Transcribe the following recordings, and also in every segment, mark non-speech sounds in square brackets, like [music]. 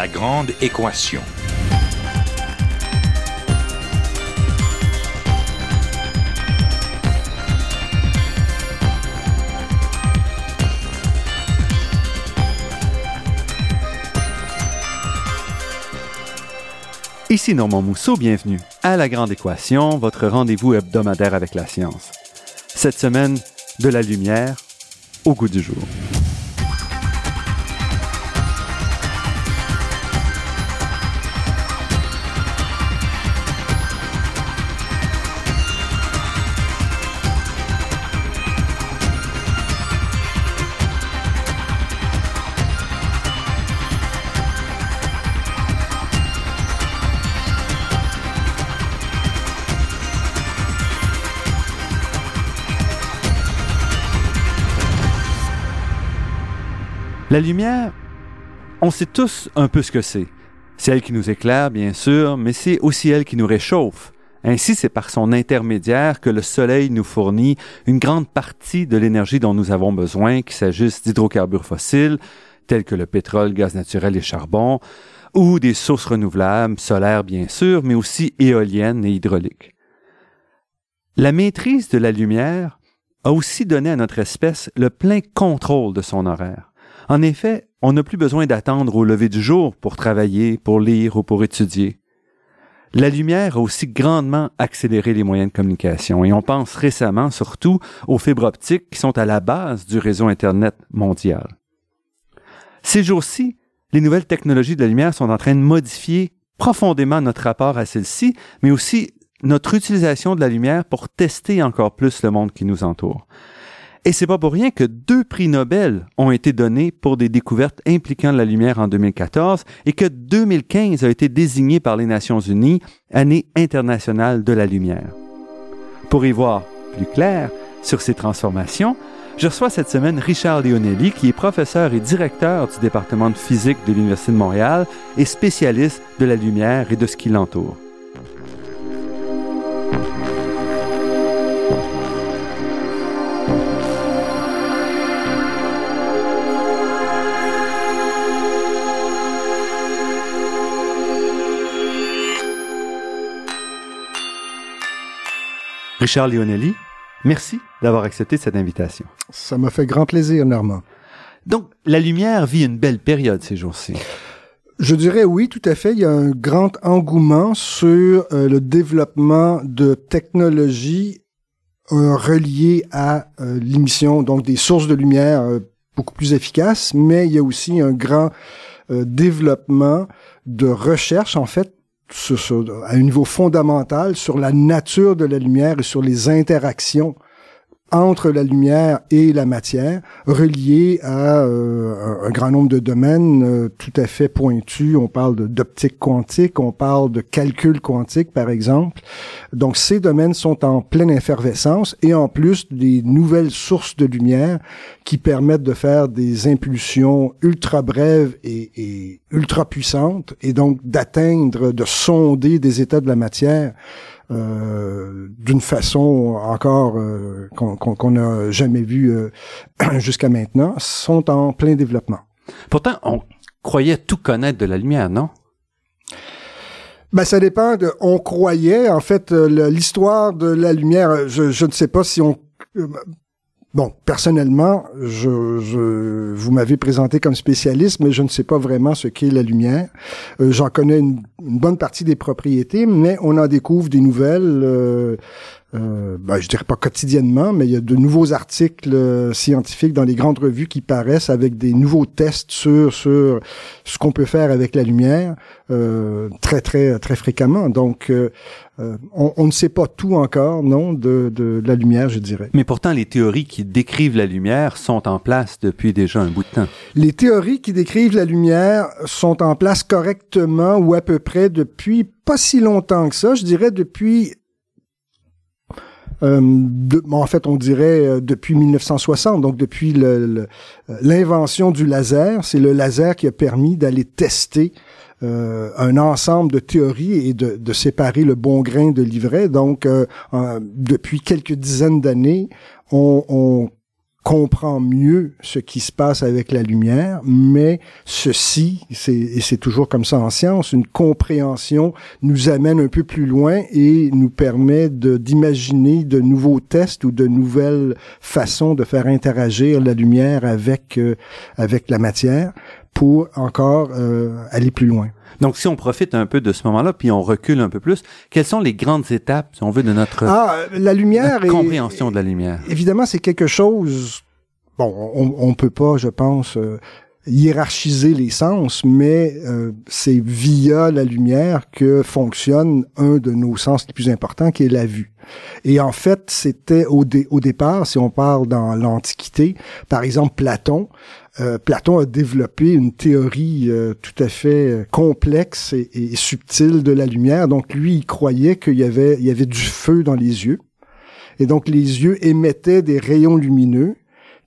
La grande équation. Ici Normand Mousseau, bienvenue à La Grande Équation, votre rendez-vous hebdomadaire avec la science. Cette semaine, de la lumière au goût du jour. La lumière, on sait tous un peu ce que c'est. C'est elle qui nous éclaire, bien sûr, mais c'est aussi elle qui nous réchauffe. Ainsi, c'est par son intermédiaire que le Soleil nous fournit une grande partie de l'énergie dont nous avons besoin, qu'il s'agisse d'hydrocarbures fossiles, tels que le pétrole, gaz naturel et charbon, ou des sources renouvelables, solaires bien sûr, mais aussi éoliennes et hydrauliques. La maîtrise de la lumière a aussi donné à notre espèce le plein contrôle de son horaire. En effet, on n'a plus besoin d'attendre au lever du jour pour travailler, pour lire ou pour étudier. La lumière a aussi grandement accéléré les moyens de communication et on pense récemment surtout aux fibres optiques qui sont à la base du réseau Internet mondial. Ces jours-ci, les nouvelles technologies de la lumière sont en train de modifier profondément notre rapport à celle-ci, mais aussi notre utilisation de la lumière pour tester encore plus le monde qui nous entoure. Et c'est pas pour rien que deux prix Nobel ont été donnés pour des découvertes impliquant la lumière en 2014 et que 2015 a été désigné par les Nations Unies année internationale de la lumière. Pour y voir plus clair sur ces transformations, je reçois cette semaine Richard Leonelli, qui est professeur et directeur du département de physique de l'Université de Montréal et spécialiste de la lumière et de ce qui l'entoure. Richard Lionelli, merci d'avoir accepté cette invitation. Ça m'a fait grand plaisir, Normand. Donc, la lumière vit une belle période ces jours-ci. Je dirais oui, tout à fait. Il y a un grand engouement sur euh, le développement de technologies euh, reliées à euh, l'émission, donc des sources de lumière beaucoup plus efficaces, mais il y a aussi un grand développement de recherche, en fait, à un niveau fondamental sur la nature de la lumière et sur les interactions entre la lumière et la matière, reliée à euh, un grand nombre de domaines euh, tout à fait pointus. On parle d'optique quantique, on parle de calcul quantique, par exemple. Donc, ces domaines sont en pleine effervescence et en plus des nouvelles sources de lumière qui permettent de faire des impulsions ultra brèves et, et ultra puissantes et donc d'atteindre, de sonder des états de la matière euh, d'une façon encore euh, qu'on n'a jamais vue euh, [clears throat] jusqu'à maintenant, sont en plein développement. Pourtant, on croyait tout connaître de la lumière, non? Ben, ça dépend de. On croyait, en fait, l'histoire de la lumière. Je, je ne sais pas si on. Bon, personnellement, je, vous m'avez présenté comme spécialiste, mais je ne sais pas vraiment ce qu'est la lumière. Euh, j'en connais une, bonne partie des propriétés, mais on en découvre des nouvelles. Euh, euh, ben, je dirais pas quotidiennement, mais il y a de nouveaux articles euh, scientifiques dans les grandes revues qui paraissent avec des nouveaux tests sur sur ce qu'on peut faire avec la lumière euh, très très très fréquemment. Donc euh, on, on, ne sait pas tout encore, non, de, de, la lumière, je dirais. Mais pourtant, les théories qui décrivent la lumière sont en place depuis déjà un bout de temps. Les théories qui décrivent la lumière sont en place correctement ou à peu près depuis pas si longtemps que ça, je dirais depuis euh, en fait, on dirait euh, depuis 1960, donc depuis l'invention du laser. C'est le laser qui a permis d'aller tester euh, un ensemble de théories et de, de, séparer le bon grain de l'ivraie. Donc, depuis quelques dizaines d'années, on, on comprend mieux ce qui se passe avec la lumière, mais ceci, c'est, et c'est toujours comme ça en science, une compréhension nous amène un peu plus loin et nous permet de, d'imaginer de nouveaux tests ou de nouvelles façons de faire interagir la lumière avec, euh, avec la matière pour encore euh, aller plus loin. Donc, si on profite un peu de ce moment-là, puis on recule un peu plus, quelles sont les grandes étapes, si on veut, de notre ah, la lumière compréhension de la lumière? Évidemment, c'est quelque chose. Bon, on, on peut pas, je pense. Euh, hiérarchiser les sens, mais euh, c'est via la lumière que fonctionne un de nos sens les plus importants, qui est la vue. Et en fait, c'était au, au départ, si on parle dans l'Antiquité, par exemple Platon, euh, Platon a développé une théorie euh, tout à fait euh, complexe et, subtile de la lumière. Donc lui, il croyait qu'il y avait, il y avait du feu dans les yeux. Et donc les yeux émettaient des rayons lumineux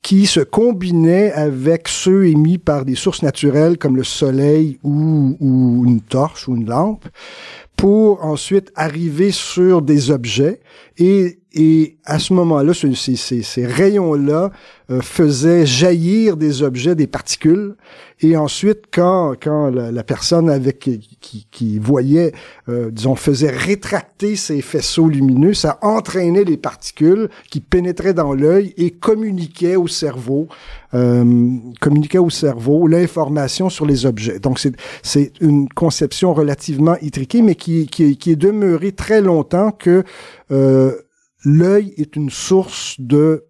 qui se combinaient avec ceux émis par des sources naturelles comme le soleil ou, ou une torche ou une lampe pour ensuite arriver sur des objets et et à ce moment-là, ces, ces, rayons-là euh, faisaient jaillir des objets, des particules. Et ensuite, quand, quand la, personne avec qui, qui voyait, euh, disons, faisait rétracter ces faisceaux lumineux, ça entraînait les particules qui pénétraient dans l'œil et communiquaient au cerveau, euh, communiquaient au cerveau l'information sur les objets. Donc, c'est, c'est une conception relativement étriquée, mais qui, qui, qui est demeurée très longtemps que euh, l'œil est une source de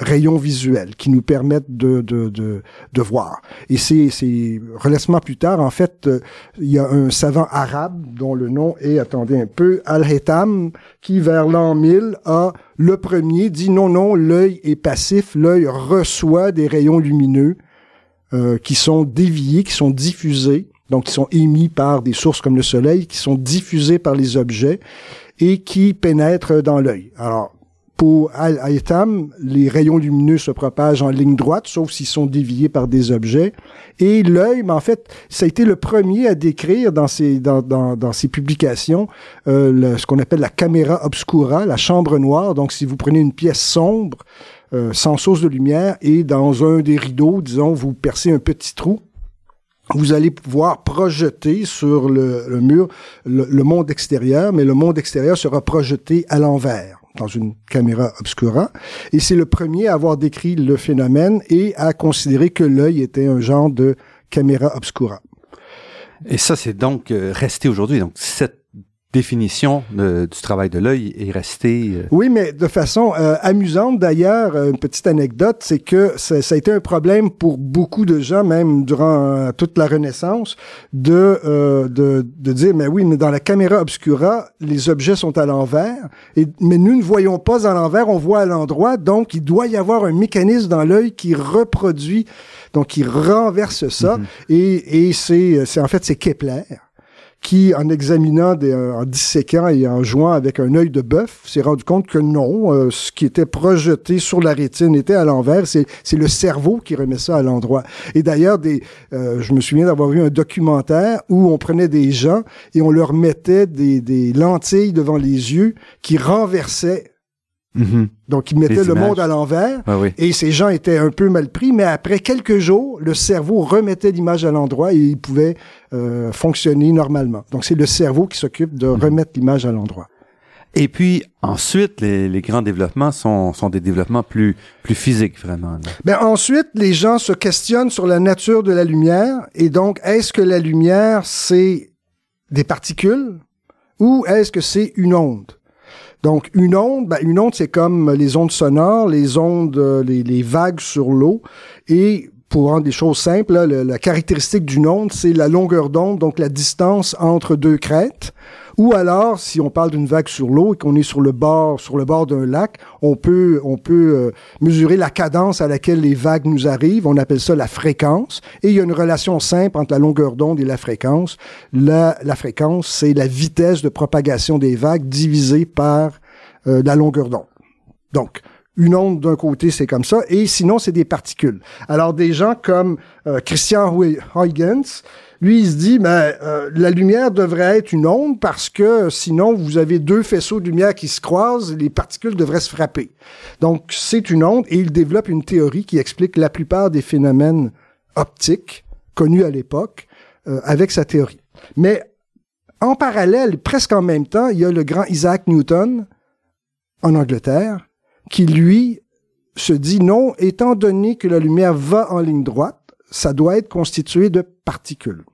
rayons visuels qui nous permettent de, de, de, de voir. Et c'est, c'est relativement plus tard, en fait, euh, il y a un savant arabe dont le nom est, attendez un peu, Al-Haytham, qui vers l'an 1000 a le premier dit non, non, l'œil est passif, l'œil reçoit des rayons lumineux euh, qui sont déviés, qui sont diffusés, donc qui sont émis par des sources comme le soleil, qui sont diffusés par les objets et qui pénètrent dans l'œil. Alors, pour Al-Haytham, les rayons lumineux se propagent en ligne droite, sauf s'ils sont déviés par des objets. Et l'œil, mais en fait, ça a été le premier à décrire dans ses, dans, dans, dans ses publications euh, ce qu'on appelle la caméra obscura, la chambre noire. Donc, si vous prenez une pièce sombre, euh, sans source de lumière, et dans un des rideaux, disons, vous percez un petit trou, vous allez pouvoir projeter sur le, mur le, monde extérieur, mais le monde extérieur sera projeté à l'envers dans une caméra obscura. Et c'est le premier à avoir décrit le phénomène et à considérer que l'œil était un genre de caméra obscura. Et ça, c'est donc euh, resté aujourd'hui. Donc, cette définition du travail de l'œil est restée. Euh, oui, mais de façon euh, amusante d'ailleurs, euh, une petite anecdote, c'est que ça, a été un problème pour beaucoup de gens, même durant toute la Renaissance, de, de, de dire, mais oui, mais dans la caméra obscura, les objets sont à l'envers, et, mais nous ne voyons pas à l'envers, on voit à l'endroit, donc il doit y avoir un mécanisme dans l'œil qui reproduit, donc qui renverse ça, mm-hmm. et, et c'est en fait c'est Kepler qui, en examinant, des, euh, en disséquant et en jouant avec un œil de bœuf, s'est rendu compte que non, euh, ce qui était projeté sur la rétine était à l'envers. C'est, le cerveau qui remet ça à l'endroit. Et d'ailleurs, euh, je me souviens d'avoir vu un documentaire où on prenait des gens et on leur mettait des, des lentilles devant les yeux qui renversaient Mm-hmm. Donc, ils mettaient le monde à l'envers et ces gens étaient un peu mal pris, mais après quelques jours, le cerveau remettait l'image à l'endroit et il pouvait euh, fonctionner normalement. Donc, c'est le cerveau qui s'occupe de mm-hmm. remettre l'image à l'endroit. Et puis ensuite, les, les grands développements sont, sont, des développements plus, plus physiques, vraiment. Ben ensuite, les gens se questionnent sur la nature de la lumière. Et donc, est-ce que la lumière, c'est des particules ou est-ce que c'est une onde? Donc, une onde, ben, une onde, c'est comme les ondes sonores, les ondes, euh, les, les vagues sur l'eau. Et pour rendre des choses simples, la caractéristique d'une onde, c'est la longueur d'onde, donc la distance entre deux crêtes. Ou alors, si on parle d'une vague sur l'eau et qu'on est sur le bord, sur le bord d'un lac, on peut, on peut euh, mesurer la cadence à laquelle les vagues nous arrivent. On appelle ça la fréquence. Et il y a une relation simple entre la longueur d'onde et la fréquence. La, la fréquence, c'est la vitesse de propagation des vagues divisée par euh, la longueur d'onde. Donc, une onde d'un côté, c'est comme ça, et sinon, c'est des particules. Alors, des gens comme euh, Christian Huygens, lui, il se dit, ben, euh, la lumière devrait être une onde parce que sinon, vous avez deux faisceaux de lumière qui se croisent, les particules devraient se frapper. Donc, c'est une onde, et il développe une théorie qui explique la plupart des phénomènes optiques connus à l'époque euh, avec sa théorie. Mais en parallèle, presque en même temps, il y a le grand Isaac Newton en Angleterre, qui lui se dit non, étant donné que la lumière va en ligne droite, ça doit être constitué de particules.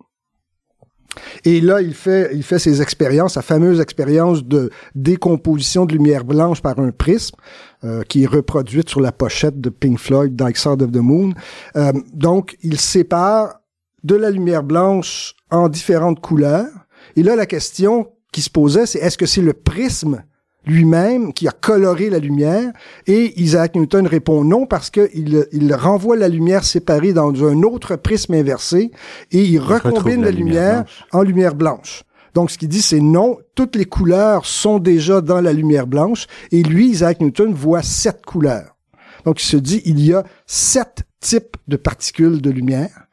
Et là, il fait, il fait ses expériences, sa fameuse expérience de décomposition de lumière blanche par un prisme, euh, qui est reproduite sur la pochette de Pink Floyd, Dark Side of the Moon. Euh, donc, il sépare de la lumière blanche en différentes couleurs. Et là, la question qui se posait, c'est est-ce que c'est le prisme lui-même qui a coloré la lumière et Isaac Newton répond non parce qu'il il renvoie la lumière séparée dans un autre prisme inversé et il, recombine la, lumière, en lumière blanche. Donc, ce qu'il dit, c'est non, toutes les couleurs sont déjà dans la lumière blanche et lui, Isaac Newton, voit sept couleurs. Donc, il se dit, il y a sept types de particules de lumière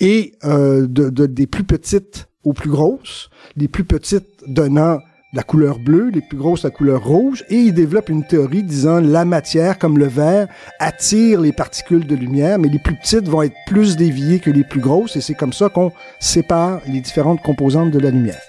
et euh, de, de, des plus petites aux plus grosses, les plus petites donnant la couleur bleue, les plus grosses la couleur rouge, et il développe une théorie disant la matière, comme le verre, attire les particules de lumière, mais les plus petites vont être plus déviées que les plus grosses, et c'est comme ça qu'on sépare les différentes composantes de la lumière.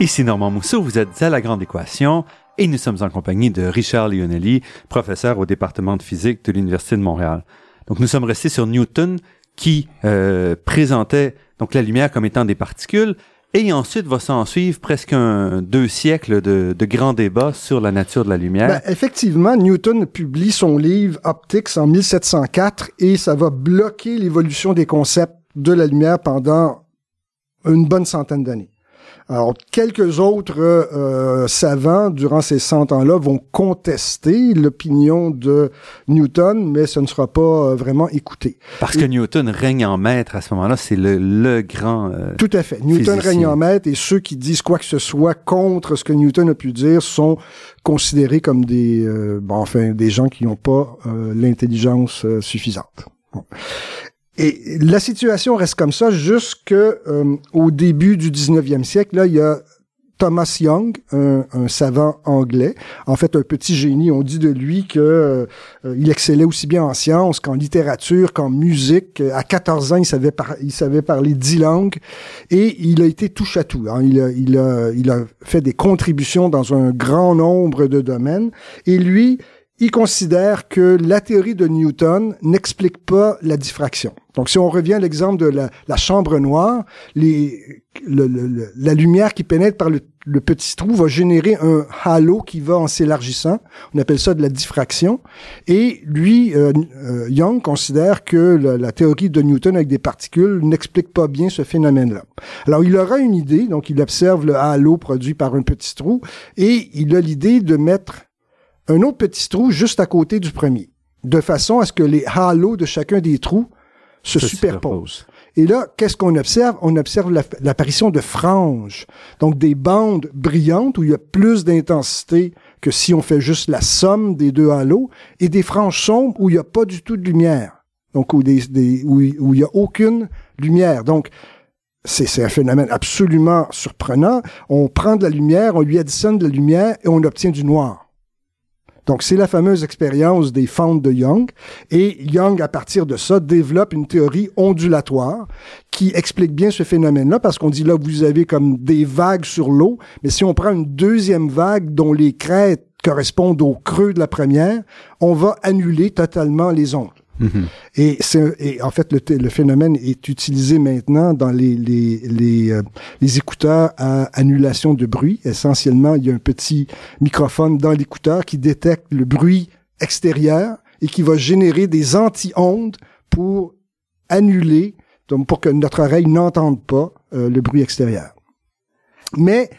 Ici Normand Mousseau, vous êtes à La Grande Équation et nous sommes en compagnie de Richard Lionelli, professeur au département de physique de l'Université de Montréal. Donc nous sommes restés sur Newton qui euh, présentait donc la lumière comme étant des particules et ensuite va s'en suivre presque un, deux siècles de, de grands débats sur la nature de la lumière. Ben, effectivement, Newton publie son livre Optics en 1704 et ça va bloquer l'évolution des concepts de la lumière pendant une bonne centaine d'années. Alors, quelques autres euh, savants, durant ces 100 ans-là, vont contester l'opinion de Newton, mais ce ne sera pas euh, vraiment écouté. Parce que Newton règne en maître à ce moment-là, c'est le, le, grand... Euh, Tout à fait. Newton règne en maître et ceux qui disent quoi que ce soit contre ce que Newton a pu dire sont considérés comme des, bon, enfin, des gens qui n'ont pas l'intelligence suffisante. Et la situation reste comme ça jusqu'au euh, début du 19e siècle. Là, il y a Thomas Young, un, savant anglais, en fait un petit génie. On dit de lui que euh, excellait aussi bien en sciences qu'en littérature, qu'en musique. À 14 ans, il savait, parler dix langues et il a été touche à tout. Hein. Il a fait des contributions dans un grand nombre de domaines. Et lui, il considère que la théorie de Newton n'explique pas la diffraction. Donc, si on revient à l'exemple de la, chambre noire, la lumière qui pénètre par le, petit trou va générer un halo qui va en s'élargissant. On appelle ça de la diffraction. Et lui, euh, euh, Young considère que la, théorie de Newton avec des particules n'explique pas bien ce phénomène-là. Alors, il aura une idée. Donc, il observe le halo produit par un petit trou et il a l'idée de mettre un autre petit trou juste à côté du premier, de façon à ce que les halos de chacun des trous se, superposent. Et là, qu'est-ce qu'on observe? On observe l'apparition de franges, donc des bandes brillantes où il y a plus d'intensité que si on fait juste la somme des deux halos, et des franges sombres où il n'y a pas du tout de lumière, donc où, des, où, où il n'y a aucune lumière. Donc, c'est un phénomène absolument surprenant. On prend de la lumière, on lui additionne de la lumière et on obtient du noir. Donc, c'est la fameuse expérience des fentes de Young. Et Young, à partir de ça, développe une théorie ondulatoire qui explique bien ce phénomène-là, parce qu'on dit là, vous avez comme des vagues sur l'eau, mais si on prend une deuxième vague dont les crêtes correspondent au creux de la première, on va annuler totalement les ondes. Mhm. Et, et, en fait, le, le, phénomène est utilisé maintenant dans les, les, les, euh, les, écouteurs à annulation de bruit. Essentiellement, il y a un petit microphone dans l'écouteur qui détecte le bruit extérieur et qui va générer des anti-ondes pour annuler, donc pour que notre oreille n'entende pas euh, le bruit extérieur. Mais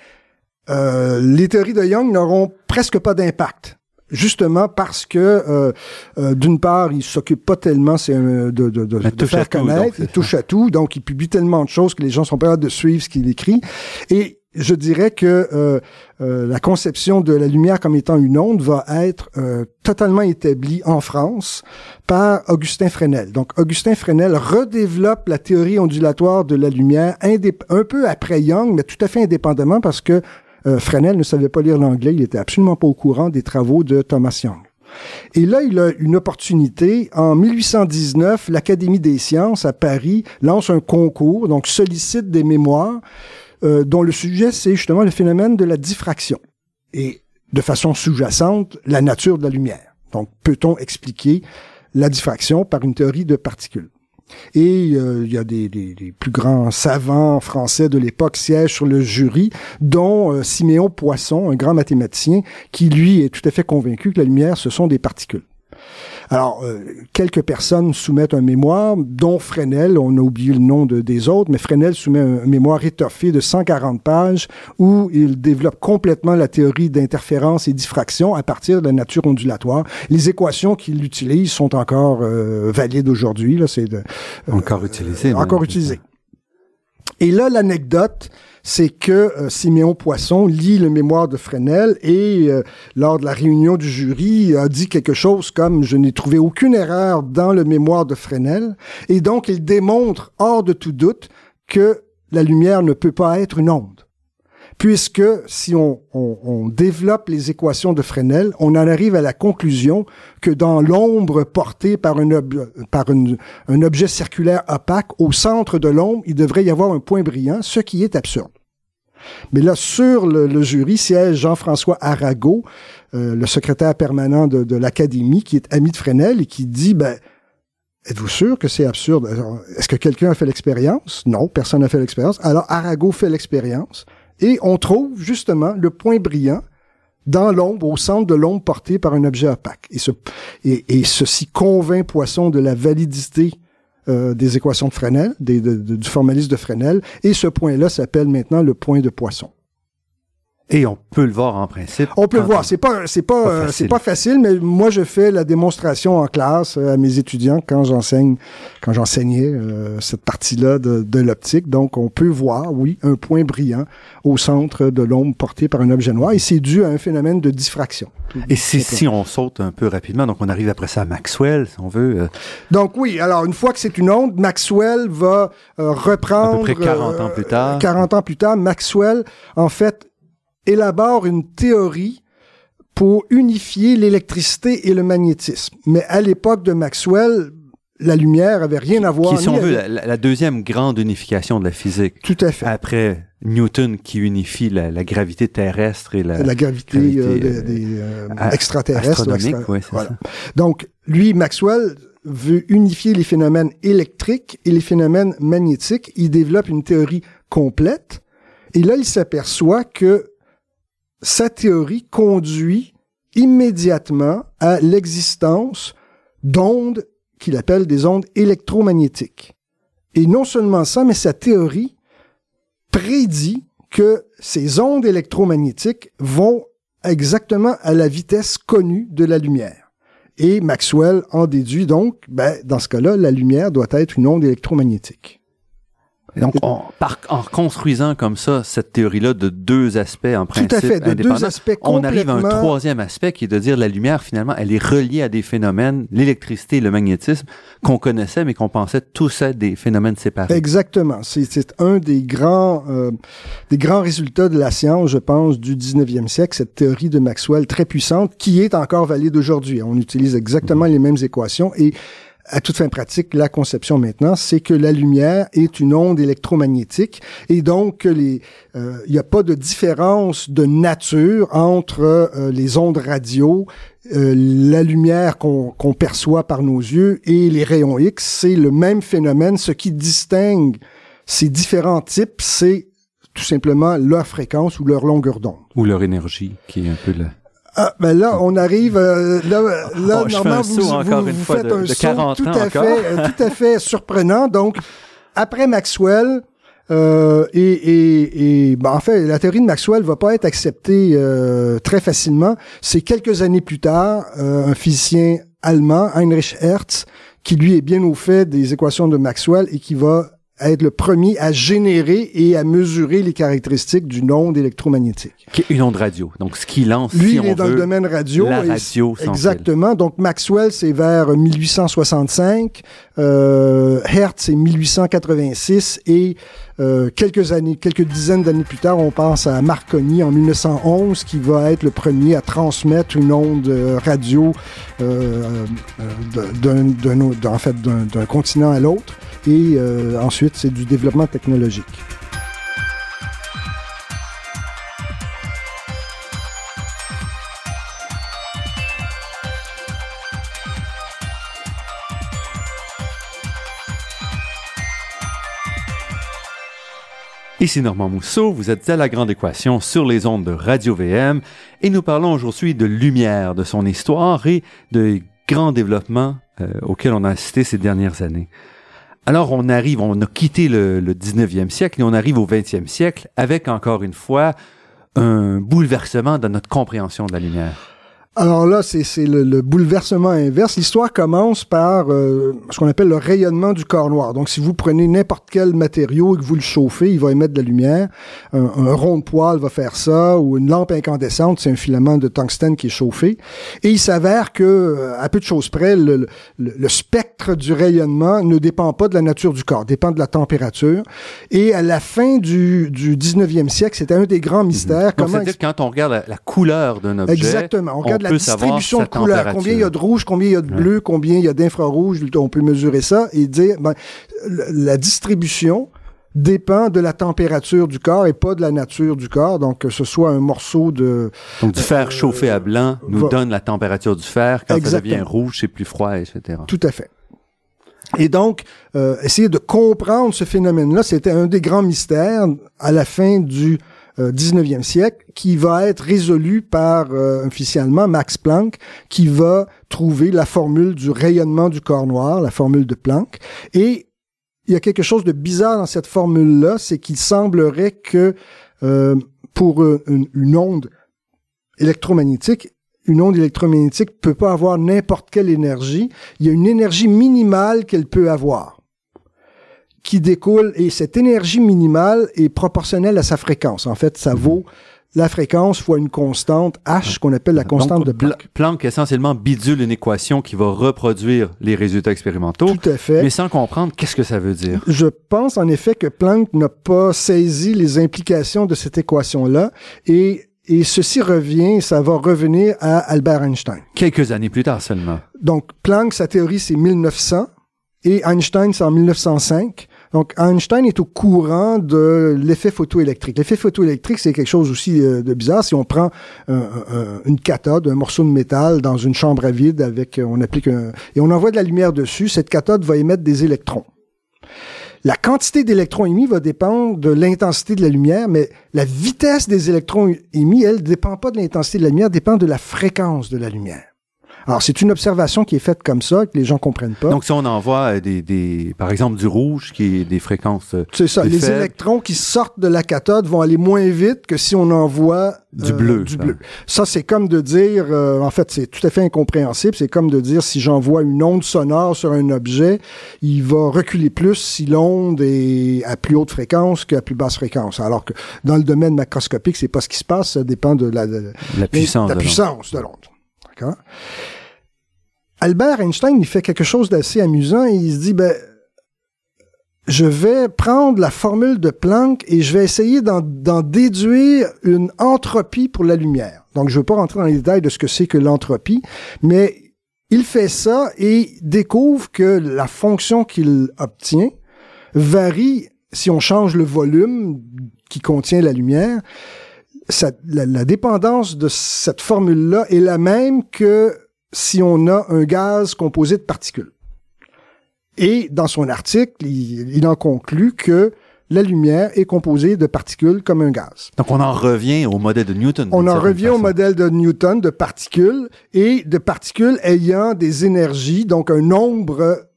euh, les théories de Young n'auront presque pas d'impact justement parce que euh, euh, d'une part, il s'occupe pas tellement c'est de, de, de, de faire connaître, il touche à tout, donc il publie tellement de choses que les gens sont pas capables de suivre ce qu'il écrit. Et je dirais que euh, euh, la conception de la lumière comme étant une onde va être euh, totalement établie en France par Augustin Fresnel. Donc Augustin Fresnel redéveloppe la théorie ondulatoire de la lumière un peu après Young, mais tout à fait indépendamment parce que Fresnel ne savait pas lire l'anglais, il était absolument pas au courant des travaux de Thomas Young. Et là, il a une opportunité. En 1819, l'Académie des sciences à Paris lance un concours, donc sollicite des mémoires euh, dont le sujet, c'est justement le phénomène de la diffraction. Et de façon sous-jacente, la nature de la lumière. Donc, peut-on expliquer la diffraction par une théorie de particules? Et euh, il y a des, des, plus grands savants français de l'époque siègent sur le jury, dont euh, Siméon Poisson, un grand mathématicien, qui lui est tout à fait convaincu que la lumière, ce sont des particules. Alors, euh, quelques personnes soumettent un mémoire, dont Fresnel, on a oublié le nom de, des autres, mais Fresnel soumet un, mémoire étoffé de 140 pages où il développe complètement la théorie d'interférence et diffraction à partir de la nature ondulatoire. Les équations qu'il utilise sont encore euh, valides aujourd'hui. Là, c'est euh, encore utilisé. Encore utilisé. Et là, l'anecdote, c'est que euh, Siméon Poisson lit le mémoire de Fresnel et euh, lors de la réunion du jury a dit quelque chose comme je n'ai trouvé aucune erreur dans le mémoire de Fresnel et donc il démontre hors de tout doute que la lumière ne peut pas être une onde puisque si on, développe les équations de Fresnel, on en arrive à la conclusion que dans l'ombre portée par, un objet circulaire opaque, au centre de l'ombre, il devrait y avoir un point brillant, ce qui est absurde. Mais là, sur le, jury siège Jean-François Arago, euh, le secrétaire permanent de, de l'Académie, qui est ami de Fresnel et qui dit, ben, Êtes-vous sûr que c'est absurde? Est-ce que quelqu'un a fait l'expérience? Non, personne n'a fait l'expérience. Alors Arago fait l'expérience. Et on trouve justement le point brillant dans l'ombre, au centre de l'ombre portée par un objet opaque. Et, ce, et, ceci convainc Poisson de la validité euh, des équations de Fresnel, du formalisme de Fresnel, et ce point-là s'appelle maintenant le point de Poisson. Et on peut le voir en principe. On peut le voir. C'est pas, c'est pas, euh, c'est pas facile, mais moi je fais la démonstration en classe euh, à mes étudiants quand j'enseigne, quand j'enseignais euh, cette partie-là de, de l'optique. Donc on peut voir, oui, un point brillant au centre de l'ombre porté par un objet noir, et c'est dû à un phénomène de diffraction. Et si, si on saute un peu rapidement, donc on arrive après ça à Maxwell, si on veut. Donc oui, alors une fois que c'est une onde, Maxwell va reprendre. À peu près 40 ans plus tard. 40 ans plus tard, Maxwell, en fait, élabore une théorie pour unifier l'électricité et le magnétisme. Mais à l'époque de Maxwell, la lumière avait rien à voir. Qui, si on veut, la, deuxième grande unification de la physique. Tout à fait. Après Newton qui unifie la, gravité terrestre et la, la gravité, euh, des, euh, euh, extraterrestres. voilà. Donc, lui, Maxwell veut unifier les phénomènes électriques et les phénomènes magnétiques. Il développe une théorie complète. Et là, il s'aperçoit que sa théorie conduit immédiatement à l'existence d'ondes qu'il appelle des ondes électromagnétiques. Et non seulement ça, mais sa théorie prédit que ces ondes électromagnétiques vont exactement à la vitesse connue de la lumière. Et Maxwell en déduit donc, ben, dans ce cas-là, la lumière doit être une onde électromagnétique donc, en construisant comme ça cette théorie-là de deux aspects en principe Tout à fait, de deux aspects on arrive à un troisième aspect qui est de dire la lumière finalement elle est reliée à des phénomènes, l'électricité et le magnétisme qu'on connaissait mais qu'on pensait tous être des phénomènes séparés. Exactement, c'est un des grands euh, des grands résultats de la science, je pense, du 19e siècle, cette théorie de Maxwell très puissante qui est encore valide aujourd'hui. On utilise exactement les mêmes équations et à toute fin pratique, la conception maintenant, c'est que la lumière est une onde électromagnétique et donc euh, il n'y a pas de différence de nature entre euh, les ondes radio, euh, la lumière qu'on perçoit par nos yeux et les rayons X, c'est le même phénomène. Ce qui distingue ces différents types, c'est tout simplement leur fréquence ou leur longueur d'onde. Ou leur énergie, qui est un peu la... Ah, ben là, on arrive, euh, là, là oh, normalement, vous, vous, faites un saut tout à fait, euh, tout à fait [laughs] surprenant. Donc, après Maxwell, Euh, et, et, et ben, en fait, la théorie de Maxwell va pas être acceptée euh, très facilement. C'est quelques années plus tard, euh, un physicien allemand, Heinrich Hertz, qui lui est bien au fait des équations de Maxwell et qui va être le premier à générer et à mesurer les caractéristiques d'une onde électromagnétique. Qui est une onde radio. Donc, ce qui lance, Lui, si il on est dans le domaine radio. la radio Exactement. Donc, Maxwell, c'est vers 1865. Euh, Hertz, c'est 1886. Et euh, quelques années, quelques dizaines d'années plus tard, on pense à Marconi en 1911, qui va être le premier à transmettre une onde euh, radio euh, euh, d'un, en fait, continent à l'autre. Et euh, ensuite, c'est du développement technologique. Ici Normand Mousseau, vous êtes à la grande équation sur les ondes de Radio VM et nous parlons aujourd'hui de lumière, de son histoire et de grands développements euh, auxquels on a assisté ces dernières années. Alors on arrive, on a quitté le, le 19e siècle et on arrive au 20e siècle avec encore une fois un bouleversement dans notre compréhension de la lumière. Alors là, c'est c'est le, le bouleversement inverse. L'histoire commence par euh, ce qu'on appelle le rayonnement du corps noir. Donc, si vous prenez n'importe quel matériau et que vous le chauffez, il va émettre de la lumière. Un, un rond de poêle va faire ça, ou une lampe incandescente, c'est un filament de tungstène qui est chauffé. Et il s'avère que, euh, à peu de choses près, le, le- le spectre du rayonnement ne dépend pas de la nature du corps, dépend de la température. Et à la fin du, du 19e siècle, c'était un des grands mystères. Donc Comment c'est-à-dire quand on regarde la, la couleur d'un objet, Exactement. On la distribution de couleurs. Combien il y a de rouge, combien il y a de Ouais. bleu, combien il y a d'infrarouge. On peut mesurer ça et dire, ben, la distribution dépend de la température du corps et pas de la nature du corps. Donc, que ce soit un morceau de... Donc du fer chauffé à blanc nous va- donne la température du fer. Quand ça devient rouge, c'est plus froid, etc. Tout à fait. Et donc, euh, essayer de comprendre ce phénomène-là, c'était un des grands mystères à la fin du euh, 19e siècle, qui va être résolu par euh, un physicien allemand, Max Planck, qui va trouver la formule du rayonnement du corps noir, la formule de Planck. Et il y a quelque chose de bizarre dans cette formule-là, c'est qu'il semblerait que euh, pour euh, une, une onde électromagnétique, une onde électromagnétique peut pas avoir n'importe quelle énergie. Il y a une énergie minimale qu'elle peut avoir qui découle et cette énergie minimale est proportionnelle à sa fréquence. En fait, ça vaut la fréquence fois une constante H qu'on appelle la constante Donc, de Planck. Pla- Planck essentiellement bidule une équation qui va reproduire les résultats expérimentaux, Tout à fait. mais sans comprendre qu'est-ce que ça veut dire. Je pense en effet que Planck n'a pas saisi les implications de cette équation-là et, et ceci revient, ça va revenir à Albert Einstein. Quelques années plus tard seulement. Donc Planck, sa théorie, c'est 1900 et Einstein, c'est en 1905. Donc Einstein est au courant de l'effet photoélectrique. L'effet photoélectrique, c'est quelque chose aussi euh, de bizarre. Si on prend un- un- une cathode, un morceau de métal dans une chambre à vide avec, euh, on applique un, et on envoie de la lumière dessus, cette cathode va émettre des électrons. La quantité d'électrons émis va dépendre de l'intensité de la lumière, mais la vitesse des électrons émis, elle, dépend pas de l'intensité de la lumière, dépend de la fréquence de la lumière. Alors, c'est une observation qui est faite comme ça, que les gens comprennent pas. Donc si on envoie euh, des, des, par exemple du rouge qui est des fréquences euh, c'est ça. Les faibles, électrons qui sortent de la cathode vont aller moins vite que si on envoie Du euh, bleu, Du ça. bleu. Ça, c'est comme de dire, euh, en fait, c'est tout à fait incompréhensible. C'est comme de dire si j'envoie une onde sonore sur un objet, il va reculer plus si l'onde est à plus haute fréquence qu'à plus basse fréquence. Alors que dans le domaine macroscopique, c'est pas ce qui se passe. Ça dépend de la, de- la puissance. la de l'onde. puissance de l'onde. D'accord? Albert Einstein, il fait quelque chose d'assez amusant. Il se dit, ben, je vais prendre la formule de Planck et je vais essayer d'en déduire une entropie pour la lumière. Donc, je ne veux pas rentrer dans les détails de ce que c'est que l'entropie, mais il fait ça et découvre que la fonction qu'il obtient varie si on change le volume qui contient la lumière. La dépendance de cette formule-là est la même que si on a un gaz composé de particules. Et dans son article, il, il en conclut que la lumière est composée de particules comme un gaz. Donc on en revient au modèle de Newton. On en revient au modèle de Newton de particules et de particules ayant des énergies, donc un nombre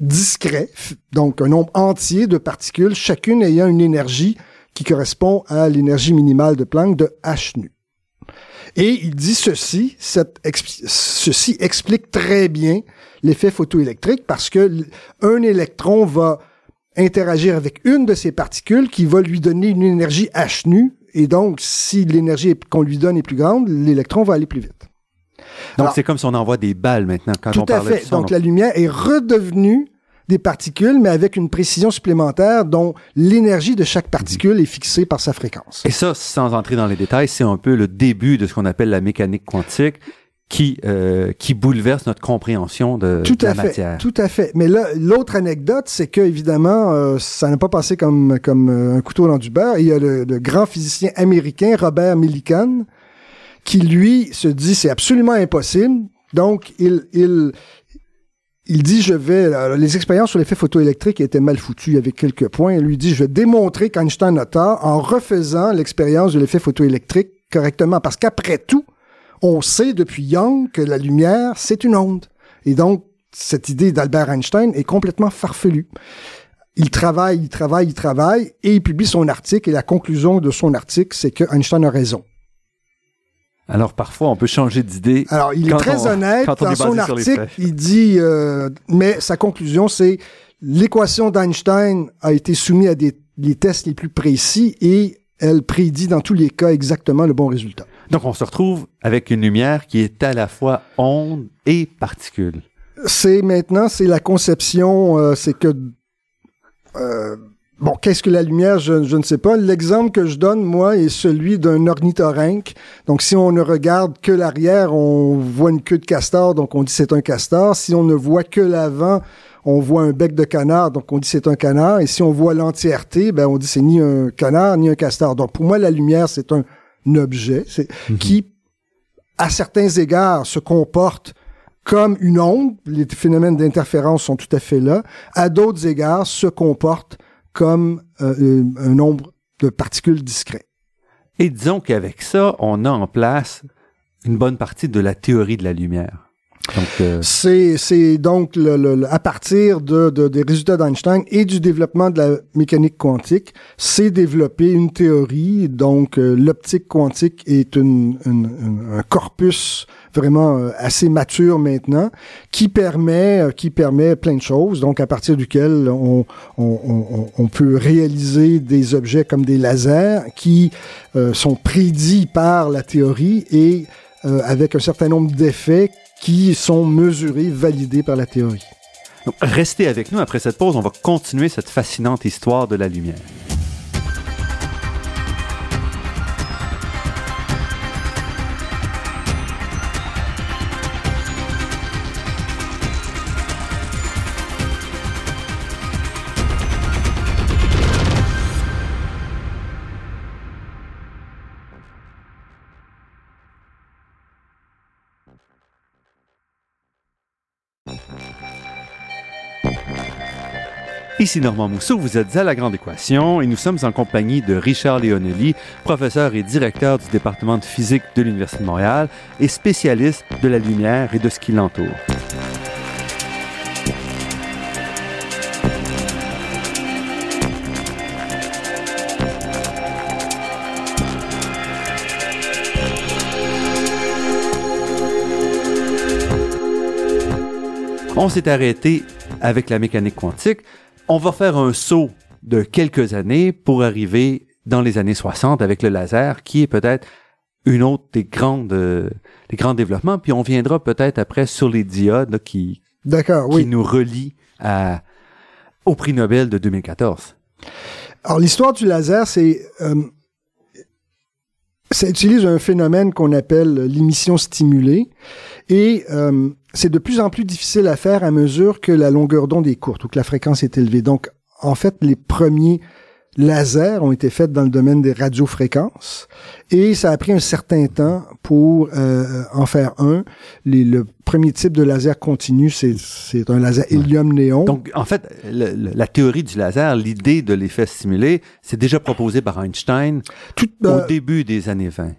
discret, donc un nombre entier de particules, chacune ayant une énergie qui correspond à l'énergie minimale de Planck de h nu. Et il dit ceci, cette ceci explique très bien l'effet photoélectrique parce que un électron va interagir avec une de ces particules qui va lui donner une énergie h nu et donc si l'énergie qu'on lui donne est plus grande, l'électron va aller plus vite. Donc c'est comme si on envoie des balles maintenant quand on parle de ça. Donc la lumière est redevenue des particules, mais avec une précision supplémentaire dont l'énergie de chaque particule est fixée par sa fréquence. Et ça, sans entrer dans les détails, c'est un peu le début de ce qu'on appelle la mécanique quantique qui euh, qui bouleverse notre compréhension de, tout la à fait, matière. Tout à fait. Mais là, l'autre anecdote, c'est que évidemment, euh, ça n'a pas passé comme comme euh, un couteau dans du beurre. Il y a le, le grand physicien américain Robert Millikan qui lui se dit c'est absolument impossible. Donc il il il dit, je vais, les expériences sur l'effet photoélectrique étaient mal foutues avec quelques points. Il lui dit, je vais démontrer qu'Einstein a tort en refaisant l'expérience de l'effet photoélectrique correctement. Parce qu'après tout, on sait depuis Young que la lumière, c'est une onde. Et donc, cette idée d'Albert Einstein est complètement farfelue. Il travaille, il travaille, il travaille, et il publie son article, et la conclusion de son article, c'est que Einstein a raison. Alors parfois, on peut changer d'idée. Alors, il est très honnête dans son article. Il dit, euh, mais sa conclusion, c'est l'équation d'Einstein a été soumise à des les tests les plus précis et elle prédit dans tous les cas exactement le bon résultat. Donc, on se retrouve avec une lumière qui est à la fois onde et particule. C'est maintenant, c'est la conception, euh, c'est que euh, qu'est-ce que la lumière? Je, ne sais pas. L'exemple que je donne, moi, est celui d'un ornithorynque. Donc, si on ne regarde que l'arrière, on voit une queue de castor, donc on dit c'est un castor. Si on ne voit que l'avant, on voit un bec de canard, donc on dit c'est un canard. Et si on voit l'entièreté, ben on dit c'est ni un canard ni un castor. Donc, pour moi, la lumière, c'est un objet mhm. qui, à certains égards, se comporte comme une onde. Les phénomènes d'interférence sont tout à fait là. À d'autres égards, se comporte comme euh, un nombre de particules discrets. Et disons qu'avec ça, on a en place une bonne partie de la théorie de la lumière. Euh, c'est donc le, à partir de, de des résultats d'Einstein et du développement de la mécanique quantique, c'est développé une théorie. Donc euh, l'optique quantique est une, un corpus vraiment euh, assez mature maintenant qui permet qui permet plein de choses. Donc à partir duquel on, peut réaliser des objets comme des lasers qui sont prédits par la théorie et avec un certain nombre d'effets qui sont mesurés, validés par la théorie. restez avec nous après cette pause, on va continuer cette fascinante histoire de la lumière. Ici Normand Mousseau, vous êtes à La Grande Équation et nous sommes en compagnie de Richard Leonelli, professeur et directeur du département de physique de l'Université de Montréal et spécialiste de la lumière et de ce qui l'entoure. On s'est arrêté avec la mécanique quantique on va faire un saut de quelques années pour arriver dans les années 60 avec le laser, qui est peut-être une autre des grandes, euh, des grands développements. Puis on viendra peut-être après sur les diodes qui, qui nous relient à, au prix Nobel de 2014. Alors l'histoire du laser, c'est euh, ça utilise un phénomène qu'on appelle l'émission stimulée et euh, c'est de plus en plus difficile à faire à mesure que la longueur d'onde est courte ou que la fréquence est élevée. Donc, en fait, les premiers lasers ont été faits dans le domaine des radiofréquences et ça a pris un certain temps pour euh, en faire un. le premier type de laser continu, c'est, un laser hélium-néon. Donc, en fait, la théorie du laser, l'idée de l'effet stimulé, c'est déjà proposé par Einstein Tout, au euh, début des années 20.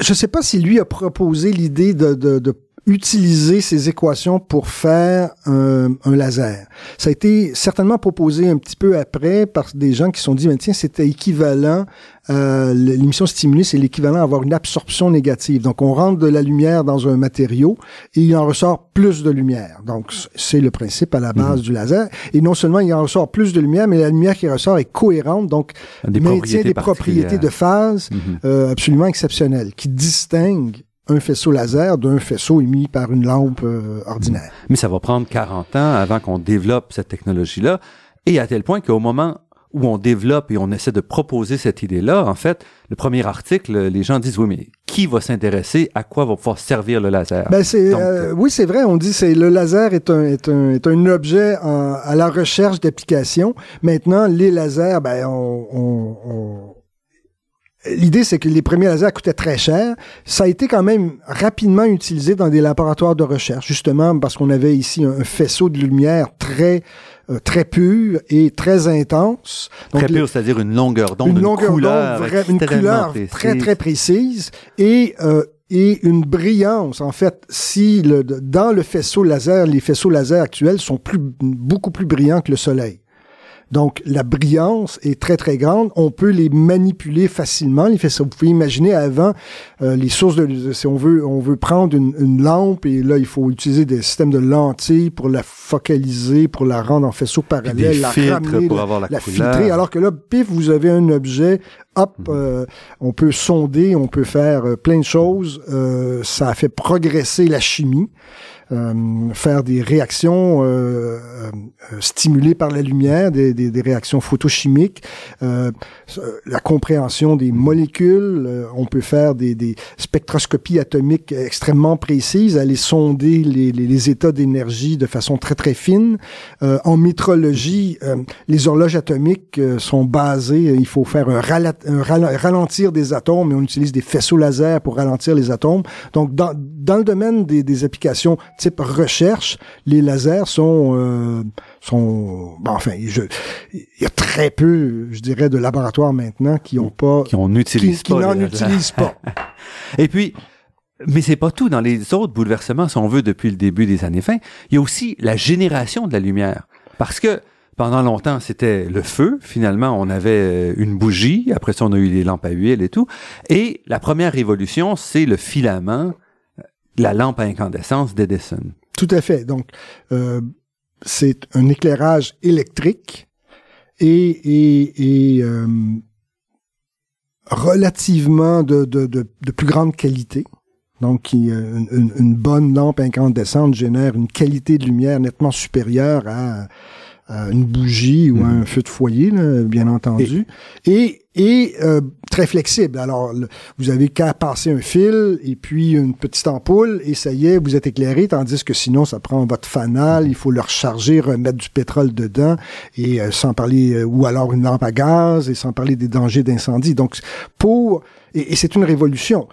Je ne sais pas si lui a proposé l'idée de, de utiliser ces équations pour faire un, un, laser. Ça a été certainement proposé un petit peu après par des gens qui se sont dit, mais tiens, c'était équivalent, euh, l'émission stimulée, c'est l'équivalent à avoir une absorption négative. Donc, on rentre de la lumière dans un matériau et il en ressort plus de lumière. Donc, c'est le principe à la base mhm. du laser. Et non seulement il en ressort plus de lumière, mais la lumière qui ressort est cohérente, donc des maintient des propriétés de phase mhm. euh, absolument exceptionnelles, qui distinguent un faisceau laser d'un faisceau émis par une lampe euh, ordinaire. Mais ça va prendre 40 ans avant qu'on développe cette technologie-là, et à tel point qu'au moment où on développe et on essaie de proposer cette idée-là, en fait, le premier article, les gens disent oui, mais qui va s'intéresser à quoi va pouvoir servir le laser? Ben c'est euh, oui, c'est vrai. On dit c'est le laser est un est un est un objet à la recherche d'applications. Maintenant, les lasers, ben on, on, on L'idée, c'est que les premiers lasers coûtaient très cher. Ça a été quand même rapidement utilisé dans des laboratoires de recherche, justement parce qu'on avait ici un, faisceau de lumière très euh, très pur et très intense. Donc, très pur, c'est-à-dire une longueur d'onde, une, longueur couleur, une couleur très très précise et euh, et une brillance. En fait, si le, dans le faisceau laser, les faisceaux laser actuels sont plus beaucoup plus brillants que le Soleil. Donc, la brillance est très, très grande. On peut les manipuler facilement. Vous pouvez imaginer avant, euh, les sources de... Si on veut, on veut prendre une, lampe et là, il faut utiliser des systèmes de lentilles pour la focaliser, pour la rendre en faisceau parallèle, la ramener, pour avoir la, filtrer. Alors que là, pif, vous avez un objet hop, mhm. euh, on peut sonder, on peut faire euh, plein de choses. ça a fait progresser la chimie. Euh, faire des réactions euh, euh, stimulées par la lumière, des, des, des réactions photochimiques, la compréhension des molécules. on peut faire des, des, spectroscopies atomiques extrêmement précises, aller sonder les, les, les états d'énergie de façon très très fine. en métrologie, les horloges atomiques sont basées. Il faut faire un, ralentir des atomes, et on utilise des faisceaux laser pour ralentir les atomes. Donc dans, dans le domaine des, des applications type recherche, les lasers sont euh, sont bon, enfin il y a très peu, je dirais, de laboratoires maintenant qui ont pas qui on utilise qui, n'en utilisent pas. [laughs] Et puis mais c'est pas tout. Dans les autres bouleversements, si on veut, depuis le début des années fin, il y a aussi la génération de la lumière. Parce que pendant longtemps, c'était le feu. Finalement, on avait une bougie. Après ça, on a eu les lampes à huile et tout. Et la première révolution, c'est le filament la lampe à incandescence d'Edison. Tout à fait. Donc, euh, c'est un éclairage électrique et, et, et euh, relativement de, de, de, plus grande qualité. Donc, une, une, une, bonne lampe incandescente génère une qualité de lumière nettement supérieure à, une bougie ou un mhm. feu de foyer, bien entendu. Et, et, euh, très flexible. Alors, vous avez qu'à passer un fil et puis une petite ampoule et ça y est, vous êtes éclairé, tandis que sinon, ça prend votre fanal, il faut le recharger, remettre du pétrole dedans et euh, sans parler, euh, ou alors une lampe à gaz et sans parler des dangers d'incendie. Donc, pour, et, c'est une révolution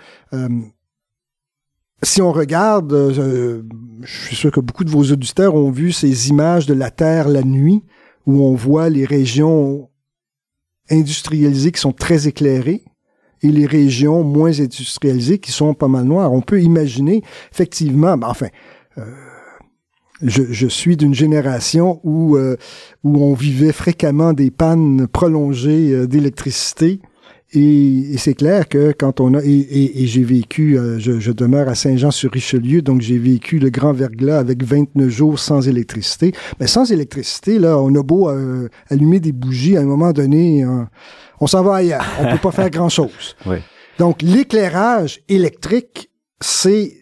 si on regarde, euh, je suis sûr que beaucoup de vos auditeurs ont vu ces images de la Terre la nuit, où on voit les régions industrialisées qui sont très éclairées et les régions moins industrialisées qui sont pas mal noires. On peut imaginer, effectivement, ben, enfin, euh, je, suis d'une génération où, euh, où on vivait fréquemment des pannes prolongées d'électricité et, c'est clair que quand on a et, j'ai vécu, euh, je, demeure à Saint-Jean-sur-Richelieu, donc j'ai vécu le grand verglas avec 29 jours sans électricité. Mais sans électricité, là, on a beau euh, allumer des bougies, à un moment donné, on s'en va ailleurs. On peut pas faire grand-chose. [laughs] Donc l'éclairage électrique, c'est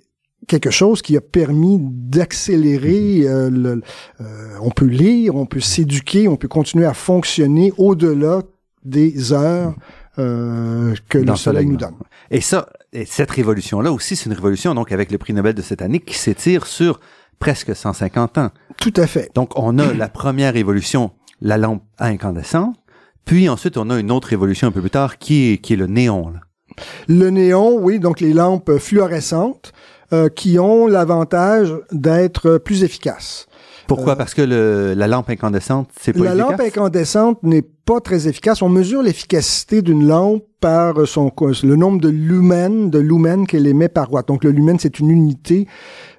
quelque chose qui a permis d'accélérer. Mm-hmm. Euh, le, on peut lire, on peut s'éduquer, on peut continuer à fonctionner au-delà des heures euh, que le soleil nous donne. Et ça, et cette révolution-là aussi, c'est une révolution donc avec le prix Nobel de cette année qui s'étire sur presque 150 ans. Tout à fait. Donc on a la première révolution, la lampe à incandescent, puis ensuite on a une autre révolution un peu plus tard qui est, qui est le néon. Là. Le néon, oui, donc les lampes fluorescentes euh, qui ont l'avantage d'être plus efficaces. Pourquoi? Euh, Parce que le, la lampe incandescente, c'est pas La lampe incandescente n'est pas très efficace. On mesure l'efficacité d'une lampe par son le nombre de lumens, de lumens qu'elle émet par watt. Donc le lumen, c'est une unité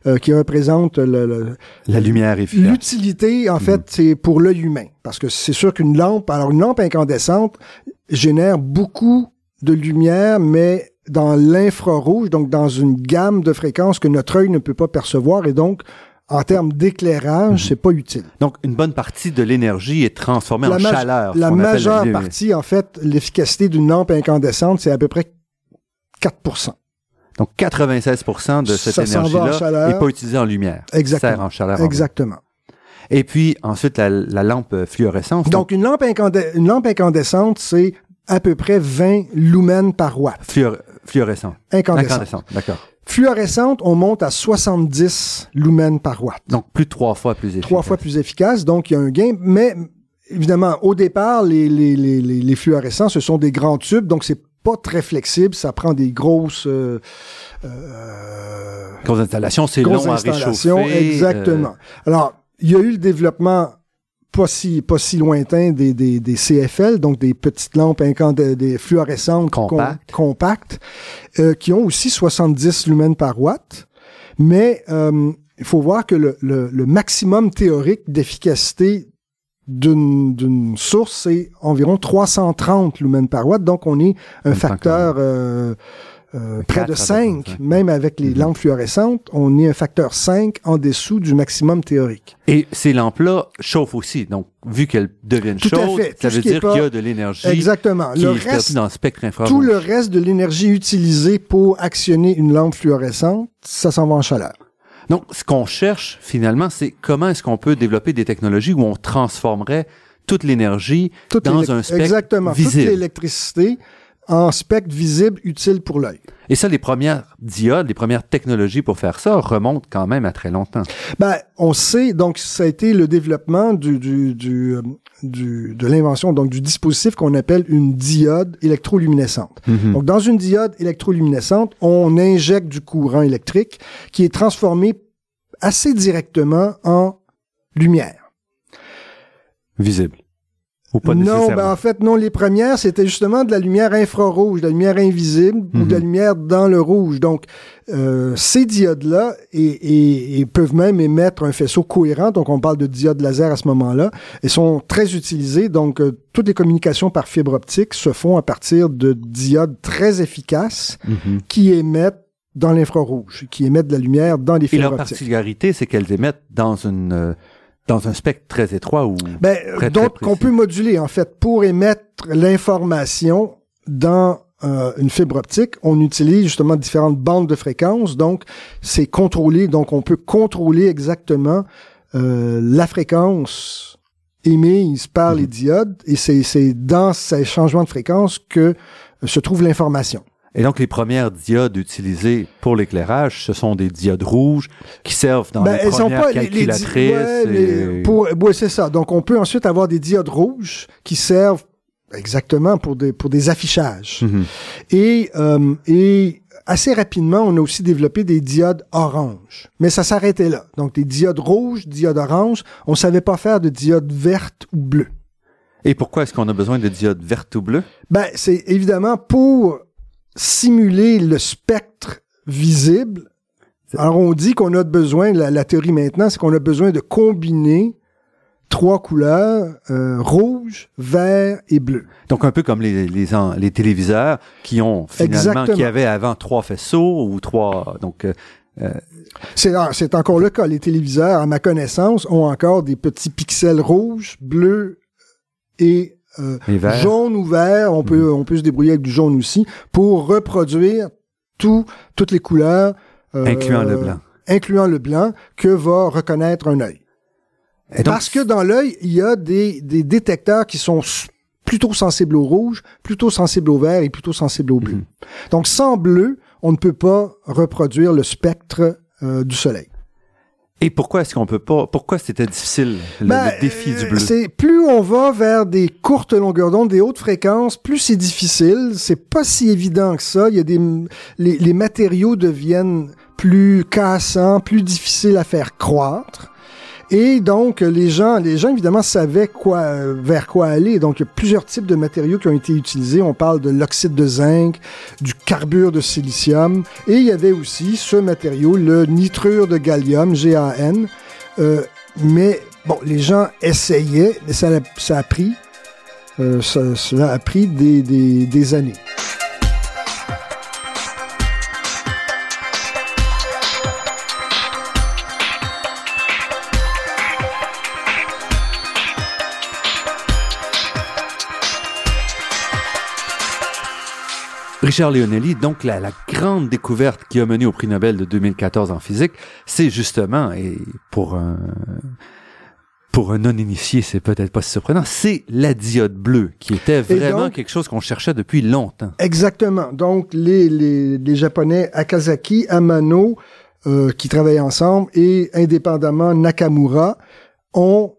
euh, qui représente le, la lumière efficace. L'utilité, en fait, c'est pour l'œil humain, parce que c'est sûr qu'une lampe, alors une lampe incandescente génère beaucoup de lumière, mais dans l'infrarouge, donc dans une gamme de fréquences que notre œil ne peut pas percevoir, et donc en termes d'éclairage, mhm. c'est pas utile. Donc, une bonne partie de l'énergie est transformée en chaleur. La majeure partie, en fait, l'efficacité d'une lampe incandescente, c'est à peu près 4% Donc, 96% de cette énergie-là n'est pas utilisée en lumière. Exactement. Sert en chaleur. Exactement. Et puis, ensuite, la, lampe fluorescente. Donc, une, lampe une lampe incandescente, c'est à peu près 20 lumens par watt. fluorescent. Incandescente. Incandescente, d'accord. Fluorescente, on monte à 70 lumens par watt. Donc plus de trois fois plus efficace. Trois fois plus efficace, donc il y a un gain, mais évidemment, au départ, les, les, les, les fluorescents, ce sont des grands tubes, donc c'est pas très flexible, ça prend des grosses... Euh, euh, grosses installations, c'est long à réchauffer. Exactement. Euh. Alors, il y a eu le développement pas si, pas si lointain des, des, des CFL, donc des petites lampes des fluorescentes compactes, euh, qui ont aussi 70 lumens par watt. Mais euh, il faut voir que le, le, le maximum théorique d'efficacité d'une source, c'est environ 330 lumens par watt. Donc, on est un facteur... Euh, euh, près de 5, même avec les mhm. lampes fluorescentes, on est un facteur 5 en dessous du maximum théorique. Et ces lampes-là chauffent aussi. Donc, vu qu'elles deviennent chaudes, ça veut dire qu'il y a de l'énergie Exactement. qui le est reste, dans le spectre infrarouge. Tout le reste de l'énergie utilisée pour actionner une lampe fluorescente, ça s'en va en chaleur. Donc, ce qu'on cherche finalement, c'est comment est-ce qu'on peut développer des technologies où on transformerait toute l'énergie dans un spectre Exactement. Toute l'électricité en spectre visible utile pour l'œil. Et ça, les premières diodes, les premières technologies pour faire ça remontent quand même à très longtemps. Ben, on sait, donc, ça a été le développement du, du, du, euh, du de l'invention, donc, du dispositif qu'on appelle une diode électroluminescente. Mhm. Donc, dans une diode électroluminescente, on injecte du courant électrique qui est transformé assez directement en lumière. Visible non, ben en fait, non. Les premières, c'était justement de la lumière infrarouge, de la lumière invisible ou de la mhm. lumière dans le rouge. Donc, euh, ces diodes-là et, et, peuvent même émettre un faisceau cohérent. Donc, on parle de diodes laser à ce moment-là. Elles sont très utilisées. Donc, euh, toutes les communications par fibre optique se font à partir de diodes très efficaces mhm. qui émettent dans l'infrarouge, qui émettent de la lumière dans les fibres optiques. Et leur particularité, c'est qu'elles émettent dans une euh, dans un spectre très étroit ou ben, donc qu'on peut moduler en fait. Pour émettre l'information dans euh, une fibre optique, on utilise justement différentes bandes de fréquences, donc c'est contrôlé, donc on peut contrôler exactement euh, la fréquence émise par les mhm. diodes. Et c'est dans ces changements de fréquence que se trouve l'information. Et donc, les premières diodes utilisées pour l'éclairage, ce sont des diodes rouges qui servent dans ben, les premières pas, calculatrices. Les, pour, c'est ça. Donc, on peut ensuite avoir des diodes rouges qui servent exactement pour des, pour des affichages. Mhm. Et, euh, et assez rapidement, on a aussi développé des diodes oranges. Mais ça s'arrêtait là. Donc, des diodes rouges, diodes oranges. On savait pas faire de diodes vertes ou bleues. Et pourquoi est-ce qu'on a besoin de diodes vertes ou bleues? Ben, c'est évidemment pour simuler le spectre visible. Alors on dit qu'on a besoin, la, théorie maintenant, c'est qu'on a besoin de combiner trois couleurs, euh, rouge, vert et bleu. Donc un peu comme les, les, les téléviseurs qui ont finalement, qui avaient avant trois faisceaux ou trois, donc... Euh, euh c'est encore le cas. Les téléviseurs, à ma connaissance, ont encore des petits pixels rouges, bleus et jaune ou vert, on peut, mhm. on peut se débrouiller avec du jaune aussi, pour reproduire tout, toutes les couleurs. Euh, incluant le blanc. Incluant le blanc, que va reconnaître un œil. Parce que dans l'œil, il y a des, des détecteurs qui sont plutôt sensibles au rouge, plutôt sensibles au vert et plutôt sensibles au bleu. Mhm. Donc sans bleu, on ne peut pas reproduire le spectre euh, du soleil. Et pourquoi est-ce qu'on peut pas Pourquoi c'était difficile le, ben, défi du bleu? C'est plus on va vers des courtes longueurs d'onde, des hautes fréquences, plus c'est difficile. C'est pas si évident que ça. Il y a des les, les matériaux deviennent plus cassants, plus difficiles à faire croître. Et donc, les gens, les gens évidemment savaient quoi, vers quoi aller. Donc, il y a plusieurs types de matériaux qui ont été utilisés. On parle de l'oxyde de zinc, du carbure de silicium, et il y avait aussi ce matériau, le nitrure de gallium, GAN. Euh, mais bon, les gens essayaient, mais ça, ça a pris, euh, ça, cela a pris des, des, des années. Richard Leonelli, donc la, la, grande découverte qui a mené au prix Nobel de 2014 en physique, c'est justement, et pour un, pour un non-initié, c'est peut-être pas si surprenant, c'est la diode bleue, qui était vraiment donc, quelque chose qu'on cherchait depuis longtemps. Exactement. Donc, les, les, les Japonais Akazaki, Amano, euh, qui travaillent ensemble, et indépendamment Nakamura, ont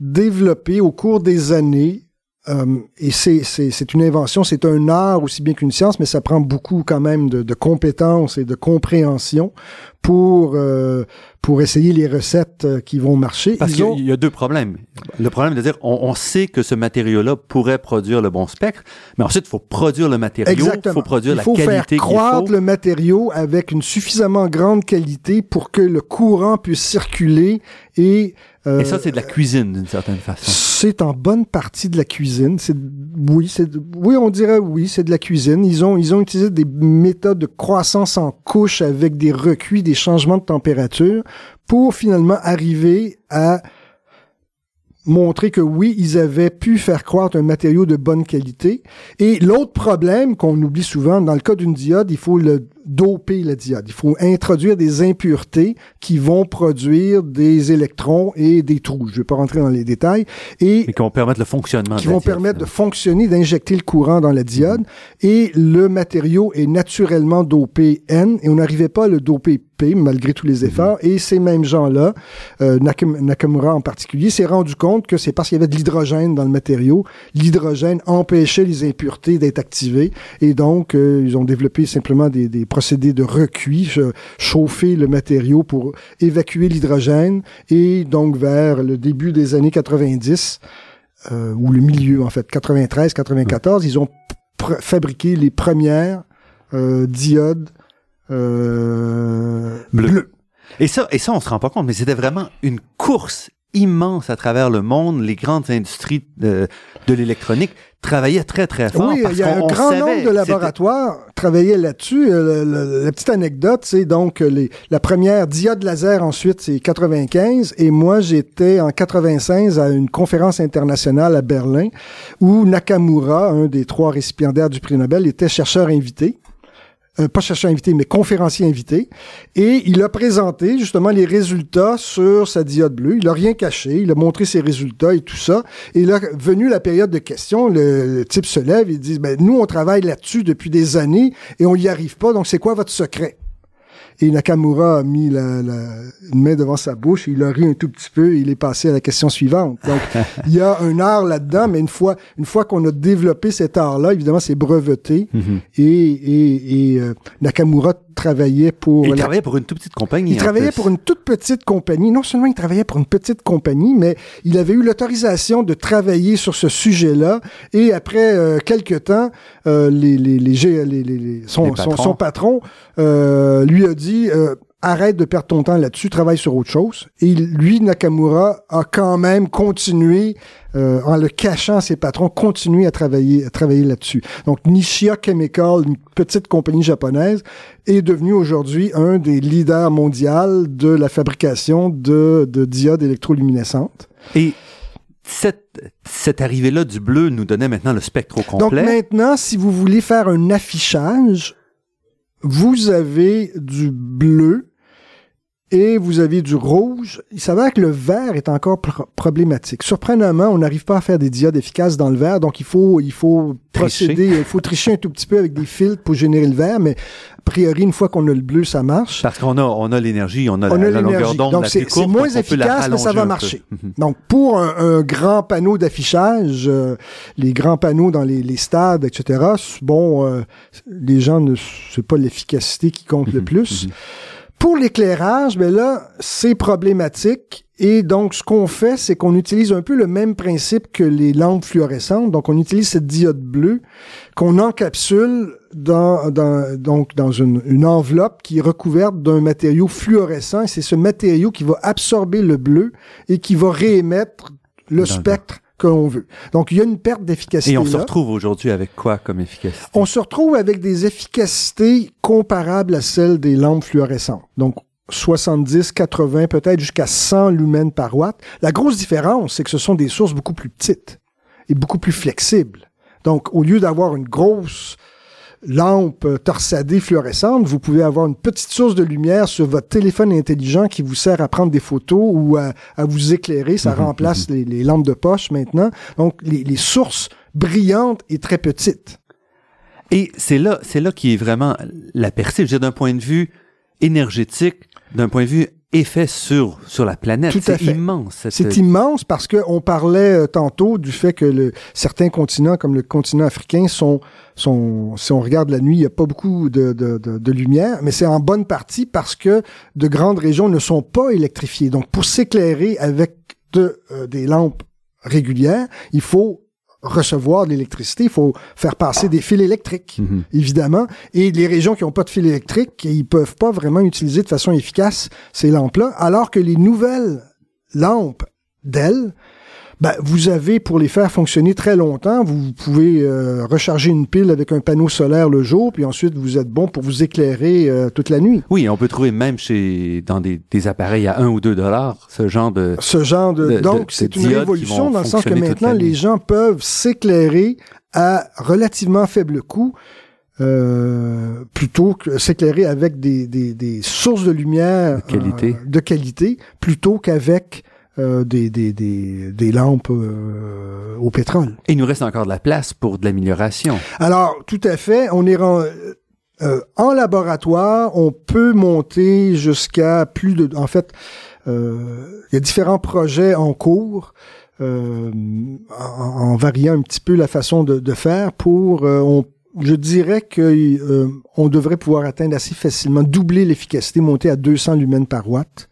développé au cours des années euh, et c'est une invention, c'est un art aussi bien qu'une science, mais ça prend beaucoup quand même de, de compétences et de compréhension pour euh, pour essayer les recettes euh, qui vont marcher. Parce qu'il ont... y a deux problèmes. Le problème de dire, on, on sait que ce matériau-là pourrait produire le bon spectre, mais ensuite il faut produire le matériau, il faut produire il faut la qualité faire croître faut. le matériau avec une suffisamment grande qualité pour que le courant puisse circuler et euh, et ça, c'est de la cuisine d'une certaine façon. C'est en bonne partie de la cuisine. C'est oui, c'est oui, on dirait oui, c'est de la cuisine. Ils ont ils ont utilisé des méthodes de croissance en couche avec des recuits, des changements de température pour finalement arriver à montrer que oui, ils avaient pu faire croître un matériau de bonne qualité. Et l'autre problème qu'on oublie souvent, dans le cas d'une diode, il faut le doper la diode. Il faut introduire des impuretés qui vont produire des électrons et des trous. Je ne vais pas rentrer dans les détails. Et Mais qui vont permettre le fonctionnement. Qui vont diode, permettre de fonctionner, d'injecter le courant dans la diode. Mmh. Et le matériau est naturellement dopé N et on n'arrivait pas à le doper P malgré tous les efforts. Mmh. Et ces mêmes gens-là, euh, Nakamura en particulier, s'est rendu compte que c'est parce qu'il y avait de l'hydrogène dans le matériau. L'hydrogène empêchait les impuretés d'être activées. Et donc, euh, ils ont développé simplement des, des procédés de recuit, chauffer le matériau pour évacuer l'hydrogène et donc vers le début des années 90 euh, ou le milieu en fait 93 94 mmh. ils ont fabriqué les premières euh, diodes euh, bleues. Bleu. Et ça, et ça, on se rend pas compte, mais c'était vraiment une course immense à travers le monde. Les grandes industries de, de l'électronique travaillaient très, très fort. Oui, il y a un grand nombre de laboratoires travaillaient là-dessus. Euh, la, la, petite anecdote, c'est donc les, la première diode laser ensuite, c'est 95. Et moi, j'étais en 96 à une conférence internationale à Berlin où Nakamura, un des trois récipiendaires du prix Nobel, était chercheur invité euh, pas chercheur invité, mais conférencier invité. Et il a présenté justement les résultats sur sa diode bleue. Il a rien caché. Il a montré ses résultats et tout ça. Et là, venu la période de questions, le, le type se lève et dit, ben, nous, on travaille là-dessus depuis des années et on n'y arrive pas. Donc, c'est quoi votre secret? Et Nakamura a mis la, la, une main devant sa bouche, il a ri un tout petit peu et il est passé à la question suivante. Donc, [laughs] il y a un art là-dedans, mais une fois, une fois qu'on a développé cet art-là, évidemment, c'est breveté. Mm -hmm. Et, et, et euh, Nakamura travaillait pour... Et il la... travaillait pour une toute petite compagnie. Il travaillait pour une toute petite compagnie. Non seulement il travaillait pour une petite compagnie, mais il avait eu l'autorisation de travailler sur ce sujet-là. Et après euh, quelques temps, euh, les, les, les, les, son, son, son, patron euh, lui a dit euh, arrête de perdre ton temps là-dessus, travaille sur autre chose. Et lui, Nakamura, a quand même continué, euh, en le cachant à ses patrons, continué à travailler, à travailler là-dessus. Donc, Nishia Chemical, une petite compagnie japonaise, est devenu aujourd'hui un des leaders mondiaux de la fabrication de, de diodes électroluminescentes. Et cette, cette arrivée-là du bleu nous donnait maintenant le spectre au complet. Donc maintenant, si vous voulez faire un affichage, vous avez du bleu et vous avez du rouge. Il s'avère que le vert est encore pr problématique. Surprenamment, on n'arrive pas à faire des diodes efficaces dans le vert, donc il faut, il faut tricher. procéder, il faut tricher un tout petit peu avec des filtres pour générer le vert, mais a priori, une fois qu'on a le bleu, ça marche. Parce qu'on a, on a l'énergie, on a, on la, a la longueur d'onde Donc, c'est moins efficace, mais ça va marcher. donc, pour un, un grand panneau d'affichage, euh, les grands panneaux dans les, les stades, etc., bon, euh, les gens ne, c'est pas l'efficacité qui compte le plus. Pour l'éclairage, ben là, c'est problématique. Et donc, ce qu'on fait, c'est qu'on utilise un peu le même principe que les lampes fluorescentes. Donc, on utilise cette diode bleue qu'on encapsule dans, dans, donc, dans une, une enveloppe qui est recouverte d'un matériau fluorescent. C'est ce matériau qui va absorber le bleu et qui va réémettre le spectre veut. Donc, il y a une perte d'efficacité. Et on se retrouve aujourd'hui avec quoi comme efficacité? On se retrouve avec des efficacités comparables à celles des lampes fluorescentes. Donc, 70, 80, peut-être jusqu'à 100 lumens par watt. La grosse différence, c'est que ce sont des sources beaucoup plus petites et beaucoup plus flexibles. Donc, au lieu d'avoir une grosse lampe torsadée fluorescente, vous pouvez avoir une petite source de lumière sur votre téléphone intelligent qui vous sert à prendre des photos ou à, vous éclairer. Ça Mhm, remplace les, les lampes de poche maintenant. Donc, les, les sources brillantes et très petites. Et c'est là, c'est là qui est vraiment la percée. Je veux dire, d'un point de vue énergétique, d'un point de vue effet sur, sur la planète. Tout à C'est immense. cette- C'est immense parce que on parlait euh, tantôt du fait que le, certains continents, comme le continent africain, sont, sont, si on regarde la nuit, il n'y a pas beaucoup de, de, de, de lumière, mais c'est en bonne partie parce que de grandes régions ne sont pas électrifiées. Donc, pour s'éclairer avec de, euh, des lampes régulières, il faut recevoir de l'électricité, il faut faire passer des fils électriques Mhm. évidemment. Et les régions qui n'ont pas de fil électrique, ils peuvent pas vraiment utiliser de façon efficace ces lampes-là, alors que les nouvelles lampes d'elles, ben, vous avez, pour les faire fonctionner très longtemps, vous pouvez euh, recharger une pile avec un panneau solaire le jour, puis ensuite vous êtes bon pour vous éclairer euh, toute la nuit. Oui, on peut trouver même chez dans des, des appareils à 1 ou 2 dollars ce genre de Ce genre de... Donc, c'est une révolution dans le sens que maintenant, les gens peuvent s'éclairer à relativement faible coût euh, plutôt que s'éclairer avec des, des, des sources de lumière De qualité. euh, de qualité plutôt qu'avec euh, des, des, des, des lampes euh, au pétrole. Et il nous reste encore de la place pour de l'amélioration. Alors, tout à fait. On est ren- euh, en laboratoire, on peut monter jusqu'à plus de. En fait, euh, il y a différents projets en cours. euh, en, en variant un petit peu la façon de, de faire pour euh, on, je dirais que euh, on devrait pouvoir atteindre assez facilement doubler l'efficacité monter à 200 lumens par watt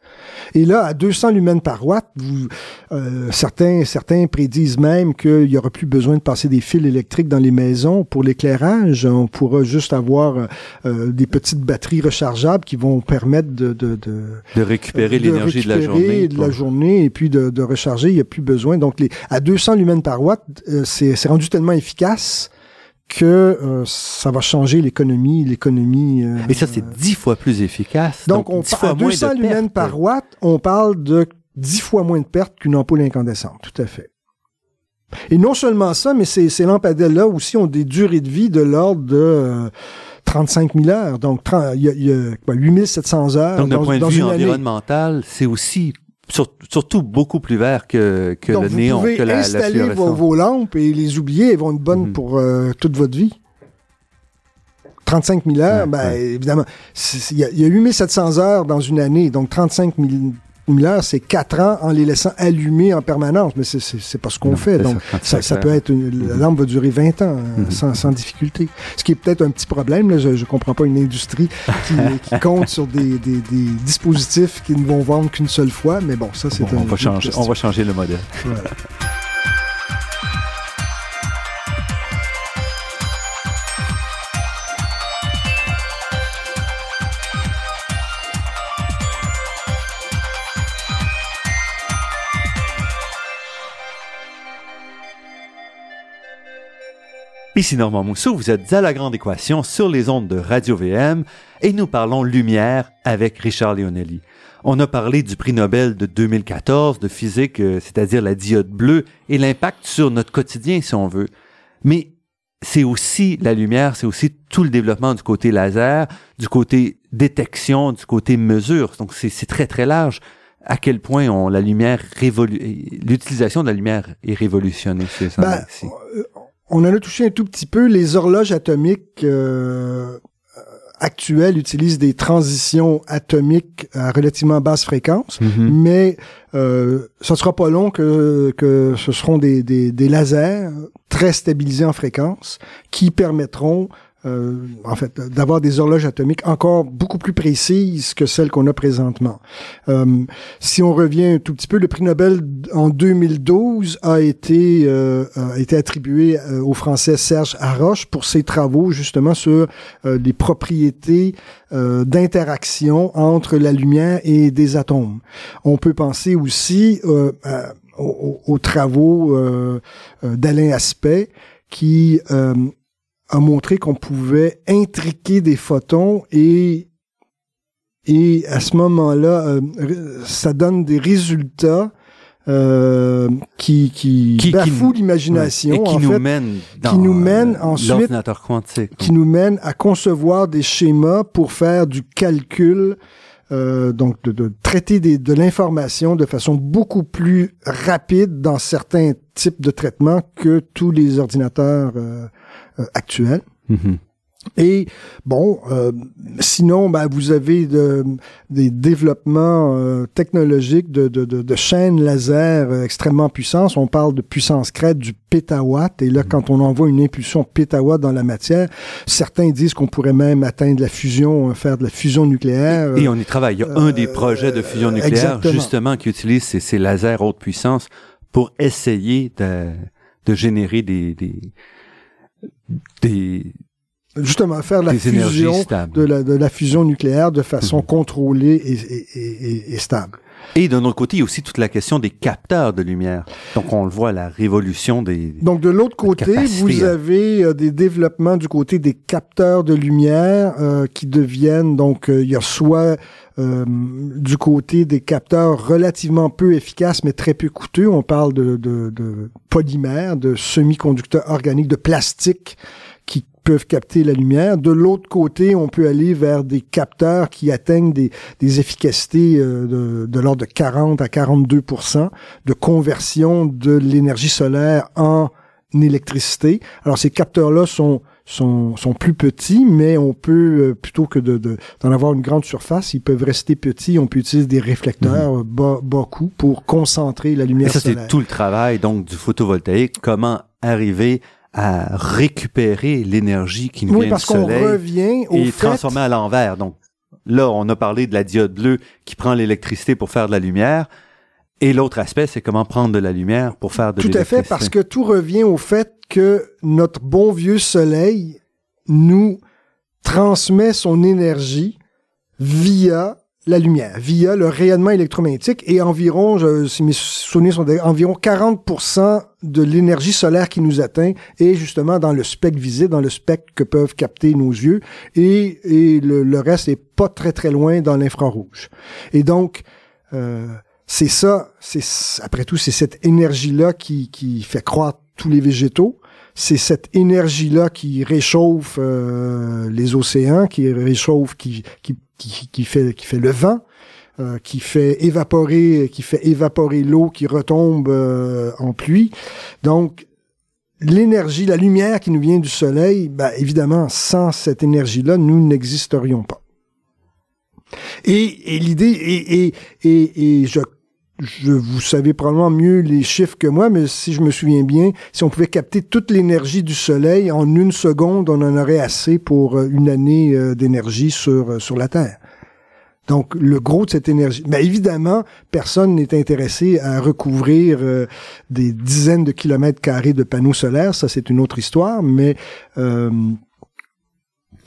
et là à 200 lumens par watt vous, euh, certains certains prédisent même qu'il y aura plus besoin de passer des fils électriques dans les maisons pour l'éclairage on pourra juste avoir euh, des petites batteries rechargeables qui vont permettre de, de, de De récupérer l'énergie de la journée. de la journée et puis de, de recharger, il n'y a plus besoin. Donc, les, à 200 lumens par watt, euh, c'est c'est rendu tellement efficace que euh, ça va changer l'économie, l'économie. euh, Et ça, c'est dix fois plus efficace. donc, on, dix par- fois à moins 200 de lumens par watt, on parle de 10 fois moins de pertes qu'une ampoule incandescente. Tout à fait. Et non seulement ça, mais ces, ces lampadaires-là aussi ont des durées de vie de l'ordre de euh, 35 000 heures. Donc, 30 il y a, y a quoi, 8700 heures Donc, d'un point de vue environnemental, c'est aussi sur- surtout beaucoup plus vert que, que Donc, le vous néon, pouvez que la, la installer vos, fluorescence. vos lampes et les oublier, elles vont être bonnes Mhm. pour euh, toute votre vie. 35 000 heures, Ouais, ben, ouais. évidemment, il y, y a 8700 heures dans une année, donc 35 000 c'est 4 ans en les laissant allumer en permanence, mais c'est- pas ce qu'on fait. Donc, ça, peut être une, la Mhm. lampe va durer 20 ans euh, Mhm. sans, sans difficulté. Ce qui est peut-être un petit problème. Là, je, je comprends pas une industrie qui, [laughs] qui compte sur des, des- des dispositifs qui ne vont vendre qu'une seule fois, mais bon, ça c'est Bon, un on, va changer, on va changer le modèle. Voilà. Ici Normand Mousseau, vous êtes à la grande équation sur les ondes de Radio VM et nous parlons lumière avec Richard Leonelli. On a parlé du prix Nobel de 2014 de physique, euh, c'est-à-dire la diode bleue et l'impact sur notre quotidien si on veut. Mais c'est aussi la lumière, c'est aussi tout le développement du côté laser, du côté détection, du côté mesure. Donc c'est c'est très très large. À quel point on, la lumière l'utilisation de la lumière est révolutionnée chez Ben, on en a touché un tout petit peu. Les horloges atomiques euh, actuelles utilisent des transitions atomiques à relativement basse fréquence, Mhm. mais euh, ce sera pas long que, que ce seront des, des, des lasers très stabilisés en fréquence qui permettront euh, en fait, d'avoir des horloges atomiques encore beaucoup plus précises que celles qu'on a présentement. Euh, si on revient un tout petit peu, le prix Nobel en 2012 a été euh, a été attribué euh, au Français Serge Haroche pour ses travaux justement sur euh, les propriétés d'interaction entre la lumière et des atomes. On peut penser aussi aux, aux, travaux d'Alain Aspect qui a montré qu'on pouvait intriquer des photons et et à ce moment-là, euh, ça donne des résultats euh, qui, qui, qui bafouent l'imagination. et qui nous mènent dans qui nous mène ensuite, quantique. Qui nous mène à concevoir des schémas pour faire du calcul, euh, donc de, de traiter des, de l'information de façon beaucoup plus rapide dans certains types de traitements que tous les ordinateurs euh, euh, actuel. Mm-hmm. Et bon, euh, sinon, ben, vous avez de, des développements euh, technologiques de, de, de, chaînes laser extrêmement puissantes. On parle de puissance crête du pétawatt. Et là, mm-hmm. quand on envoie une impulsion pétawatt dans la matière, certains disent qu'on pourrait même atteindre la fusion, faire de la fusion nucléaire. Et, on y travaille. Il y a un des projets de fusion nucléaire, justement, qui utilise ces, ces, lasers haute puissance pour essayer de, de générer des, des des justement faire la fusion de la, de la fusion nucléaire de façon mhm. contrôlée et, et, et, et, stable. Et d'un autre côté, il y a aussi toute la question des capteurs de lumière. Donc, on le voit, la révolution des. Donc, de l'autre côté, vous avez euh, des développements du côté des capteurs de lumière euh, qui deviennent. Donc, euh, il y a soit du côté des capteurs relativement peu efficaces, mais très peu coûteux. On parle de, de, de polymères, de semi-conducteurs organiques, de plastique qui peuvent capter la lumière. De l'autre côté, on peut aller vers des capteurs qui atteignent des, des efficacités euh, de, de l'ordre de 40 à 42 de conversion de l'énergie solaire en électricité. Alors ces capteurs-là sont sont, sont plus petits, mais on peut, euh, plutôt que de, d'en avoir une grande surface, ils peuvent rester petits. On peut utiliser des réflecteurs mhm. bas, bas coût pour concentrer la lumière Et ça, c'est tout le travail donc du photovoltaïque. Comment arriver à récupérer l'énergie qui nous oui, vient du soleil revient au et transformer à l'envers. Donc là, on a parlé de la diode bleue qui prend l'électricité pour faire de la lumière. Et l'autre aspect, c'est comment prendre de la lumière pour faire de l'électricité. Tout à fait, parce que tout revient au fait que notre bon vieux soleil nous transmet son énergie via la lumière via le rayonnement électromagnétique et environ, je, si mes souvenirs sont environ 40% de l'énergie solaire qui nous atteint est justement dans le spectre visible, dans le spectre que peuvent capter nos yeux et, et le, reste est pas très très loin dans l'infrarouge. Et donc, euh, c'est ça, c'est après tout, c'est cette énergie-là qui, qui fait croître tous les végétaux c'est cette énergie-là qui réchauffe euh, les océans, qui réchauffe, qui, qui, qui, fait, qui fait le vent, euh, qui fait évaporer, qui fait évaporer l'eau qui retombe euh, en pluie. Donc, l'énergie, la lumière qui nous vient du soleil, ben, évidemment, sans cette énergie-là, nous n'existerions pas. Et, et l'idée, et, et, et, et je je, vous savez probablement mieux les chiffres que moi, mais si je me souviens bien, si on pouvait capter toute l'énergie du soleil en une seconde, on en aurait assez pour euh, une année euh, d'énergie sur, euh, sur la Terre. Donc, le gros de cette énergie. Mais évidemment, personne n'est intéressé à recouvrir des dizaines de kilomètres carrés de panneaux solaires. Ça, c'est une autre histoire, mais...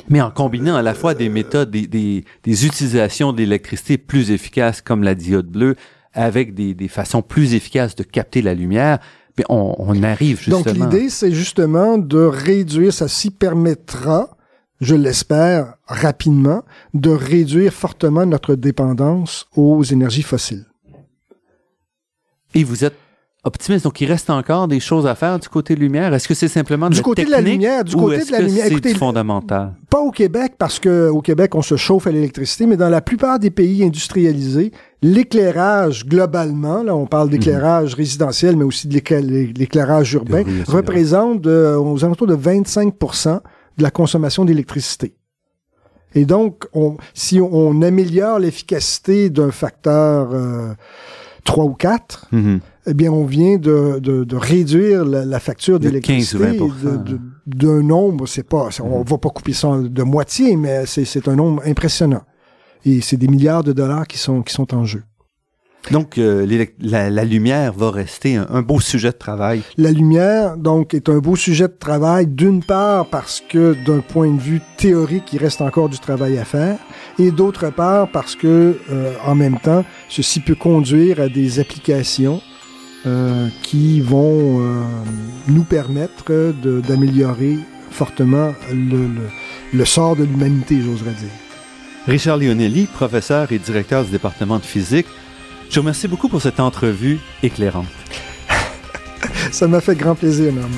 mais en combinant à la fois des méthodes, des, des, des utilisations d'électricité plus efficaces comme la diode bleue, avec des, des façons plus efficaces de capter la lumière, mais on, on arrive justement. Donc l'idée, c'est justement de réduire, ça s'y permettra, je l'espère, rapidement, de réduire fortement notre dépendance aux énergies fossiles. Et vous êtes optimiste. Donc, il reste encore des choses à faire du côté de lumière. Est-ce que c'est simplement de du côté de la lumière, du côté de la lumière, c'est fondamental? Pas au Québec parce que au Québec on se chauffe à l'électricité, mais dans la plupart des pays industrialisés, l'éclairage globalement, là on parle d'éclairage résidentiel, mais aussi de l'éclairage urbain, représente aux alentours de 25% de la consommation d'électricité. Et donc, on, si on, améliore l'efficacité d'un facteur euh, 3 ou 4, eh bien, on vient de, de, de réduire la, la facture d'électricité d'un nombre, c'est pas, on va pas couper ça de moitié, mais c'est un nombre impressionnant. Et c'est des milliards de dollars qui sont, qui sont en jeu. Donc, euh, la, la, lumière va rester un, beau sujet de travail. La lumière, donc, est un beau sujet de travail, d'une part parce que d'un point de vue théorique, il reste encore du travail à faire, et d'autre part parce que, euh, en même temps, ceci peut conduire à des applications euh, qui vont euh, nous permettre d'améliorer fortement le, le, le sort de l'humanité, j'oserais dire. Richard Lionelli, professeur et directeur du département de physique, je vous remercie beaucoup pour cette entrevue éclairante. [laughs] Ça m'a fait grand plaisir, Norman.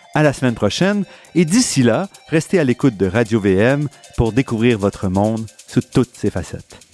à la semaine prochaine et d'ici là, restez à l'écoute de Radio VM pour découvrir votre monde sous toutes ses facettes.